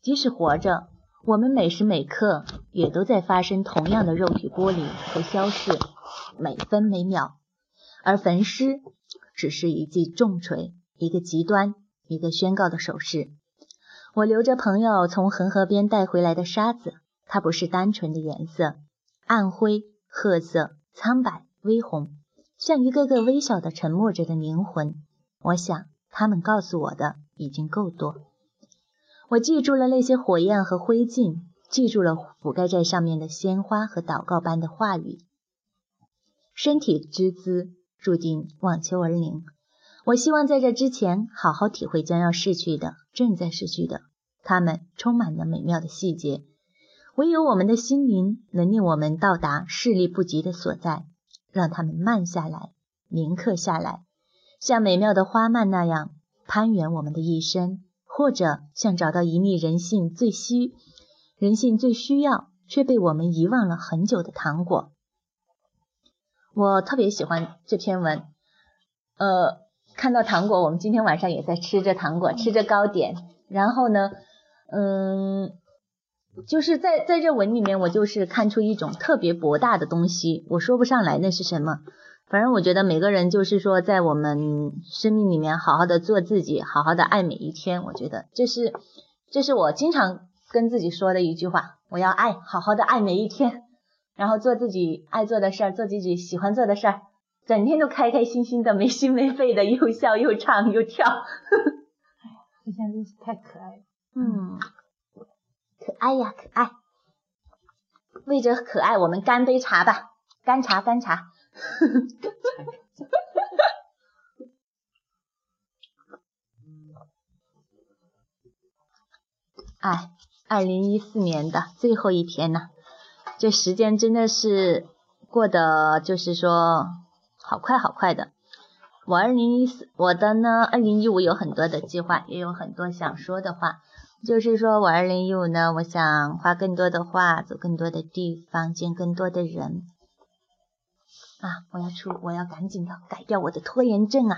即使活着，我们每时每刻也都在发生同样的肉体剥离和消逝，每分每秒。而焚尸只是一记重锤，一个极端，一个宣告的手势。我留着朋友从恒河边带回来的沙子，它不是单纯的颜色，暗灰、褐色、苍白、微红，像一个个微小的沉默着的灵魂。我想，他们告诉我的已经够多。我记住了那些火焰和灰烬，记住了覆盖在上面的鲜花和祷告般的话语。身体之姿注定望秋而灵。我希望在这之前好好体会将要逝去的、正在逝去的，它们充满了美妙的细节。唯有我们的心灵能令我们到达视力不及的所在，让它们慢下来、铭刻下来，像美妙的花蔓那样攀援我们的一生，或者像找到一粒人性最需、人性最需要却被我们遗忘了很久的糖果。我特别喜欢这篇文，呃。看到糖果，我们今天晚上也在吃着糖果，吃着糕点。然后呢，嗯，就是在在这文里面，我就是看出一种特别博大的东西，我说不上来那是什么。反正我觉得每个人就是说，在我们生命里面好好的做自己，好好的爱每一天。我觉得这是这是我经常跟自己说的一句话：我要爱，好好的爱每一天，然后做自己爱做的事儿，做自己喜欢做的事儿。整天都开开心心的，没心没肺的，又笑又唱又跳，[LAUGHS] 哎呀，这下真是太可爱了。嗯，可爱呀，可爱。为着可爱，我们干杯茶吧，干茶干茶。[LAUGHS] 哎，二零一四年的最后一天了，这时间真的是过得，就是说。好快好快的，我二零一四我的呢，二零一五有很多的计划，也有很多想说的话。就是说我二零一五呢，我想画更多的画，走更多的地方，见更多的人。啊，我要出，我要赶紧的改掉我的拖延症啊！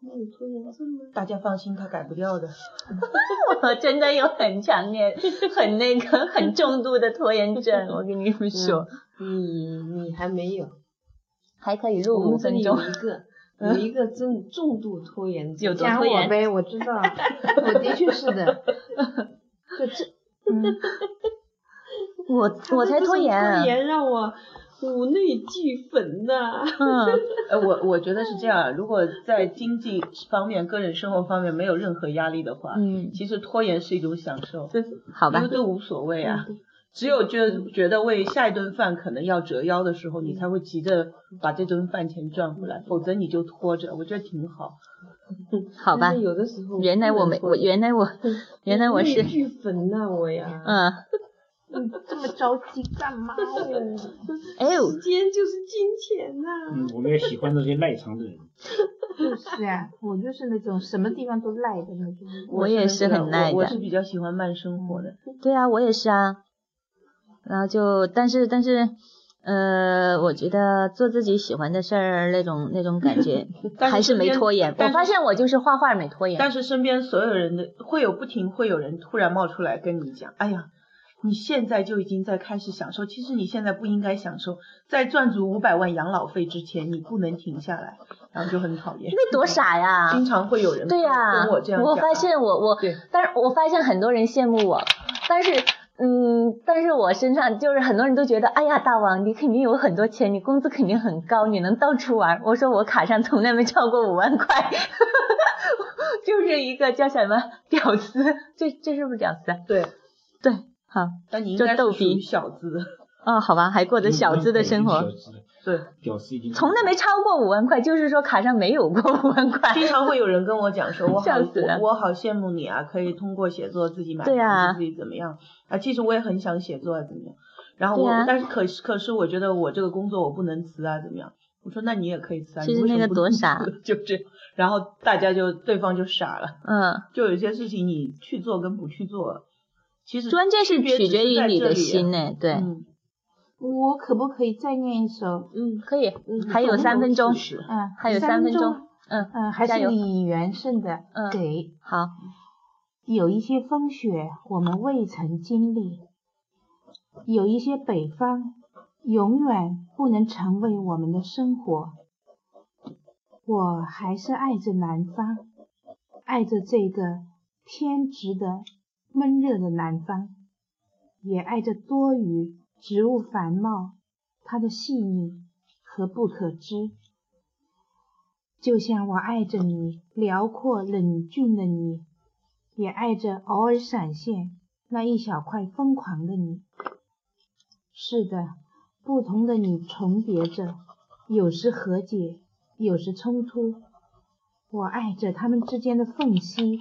你有拖延症吗？大家放心，他改不掉的。[LAUGHS] 我真的有很强烈、[LAUGHS] 很那个、很重度的拖延症，我跟你们说。你你还没有，还可以录五分钟。一个有一个重重度拖延症，讲我呗，我知道，[LAUGHS] 我的确是的。就这，嗯，[LAUGHS] 我我才拖延。拖延让我五内俱焚呐。嗯，呃，我我觉得是这样，如果在经济方面、个人生活方面没有任何压力的话，嗯，其实拖延是一种享受。好吧。因为都无所谓啊。只有觉觉得为下一顿饭可能要折腰的时候，你才会急着把这顿饭钱赚回来，否则你就拖着，我觉得挺好。[LAUGHS] 好吧。有的时候。原来我没我原来我原来我是。巨粉呐我呀。嗯。你，这么着急干嘛哦？[LAUGHS] 哎呦。时间就是金钱呐。嗯，我们也喜欢那些赖床的人。[LAUGHS] 就是啊，我就是那种什么地方都赖的那种。我也是很赖的。我是比较喜欢慢生活的。对啊，我也是啊。然后就，但是但是，呃，我觉得做自己喜欢的事儿那种那种感觉，[LAUGHS] 还是没拖延。我发现我就是画画没拖延。但是身边所有人的会有不停会有人突然冒出来跟你讲，哎呀，你现在就已经在开始享受，其实你现在不应该享受，在赚足五百万养老费之前，你不能停下来，然后就很讨厌。那多傻呀！[LAUGHS] 经常会有人对呀，跟我这样讲。我发现我我，但是我发现很多人羡慕我，但是。嗯，但是我身上就是很多人都觉得，哎呀，大王，你肯定有很多钱，你工资肯定很高，你能到处玩。我说我卡上从来没超过五万块，[LAUGHS] 就是一个叫什么屌丝，这这是不是屌丝？对，对，好，那你应该属于小资。哦，好吧，还过着小资的生活。对，屌丝已经从来没超过五万块，就是说卡上没有过五万块。经常会有人跟我讲说，[LAUGHS] 我好我好羡慕你啊，可以通过写作自己买房子，自己怎么样啊？其实我也很想写作啊，怎么样？然后我，但是可是可是我觉得我这个工作我不能辞啊，怎么样？我说那你也可以辞啊，其实那个多傻，[LAUGHS] 就这样，然后大家就对方就傻了，嗯，[LAUGHS] 就有些事情你去做跟不去做，其实关键是取决于你的心呢，对。我可不可以再念一首？嗯，可以。还有三分钟。嗯，还有三分钟。嗯嗯，还是李元胜的。嗯，给。好。有一些风雪我们未曾经历，有一些北方永远不能成为我们的生活。我还是爱着南方，爱着这个偏执的闷热的南方，也爱着多雨、植物繁茂，它的细腻和不可知。就像我爱着你，辽阔冷峻的你，也爱着偶尔闪现那一小块疯狂的你。是的，不同的你重叠着，有时和解，有时冲突。我爱着它们之间的缝隙，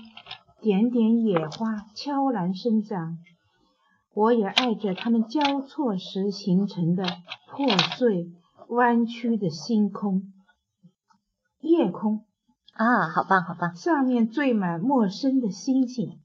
点点野花悄然生长。我也爱着它们交错时形成的破碎、弯曲的星空、夜空，啊，好棒好棒！上面缀满陌生的星星。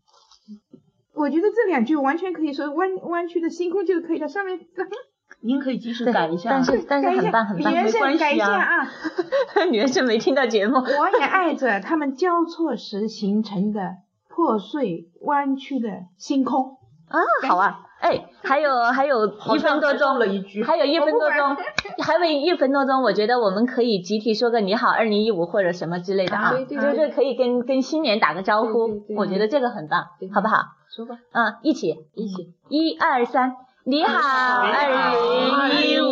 我觉得这两句完全可以说弯弯曲的星空就是可以了上面。[LAUGHS] 您可以及时对改一下。但是 [LAUGHS] 但是很棒很棒，原没关系声改一下啊啊！女儿是没听到节目。我也爱着他们交错时形成的破碎弯曲的星空。啊，好啊，哎，还有 [LAUGHS] 还有一分多钟了一句。还有一分多钟，[LAUGHS] 还有一分多钟，我觉得我们可以集体说个你好二零一五或者什么之类的啊，啊对对就是可以跟跟新年打个招呼对对，对我觉得这个很棒，好不好？说吧，嗯，一起一起。一二三，你好二零一五，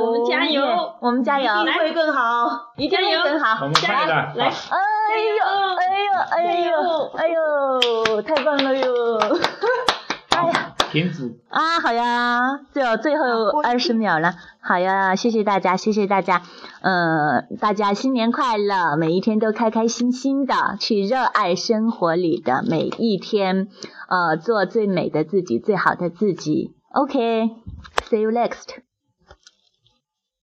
我们加油，我们加油，一定会更好。一定会更好，我们快的。来，哎呦哎呦哎呦哎呦，太棒了哟！停止。啊，好呀，最后最后二十秒了，好呀，谢谢大家，谢谢大家，呃，大家新年快乐，每一天都开开心心的去热爱生活里的每一天，呃，做最美的自己，最好的自己。OK，see、you next。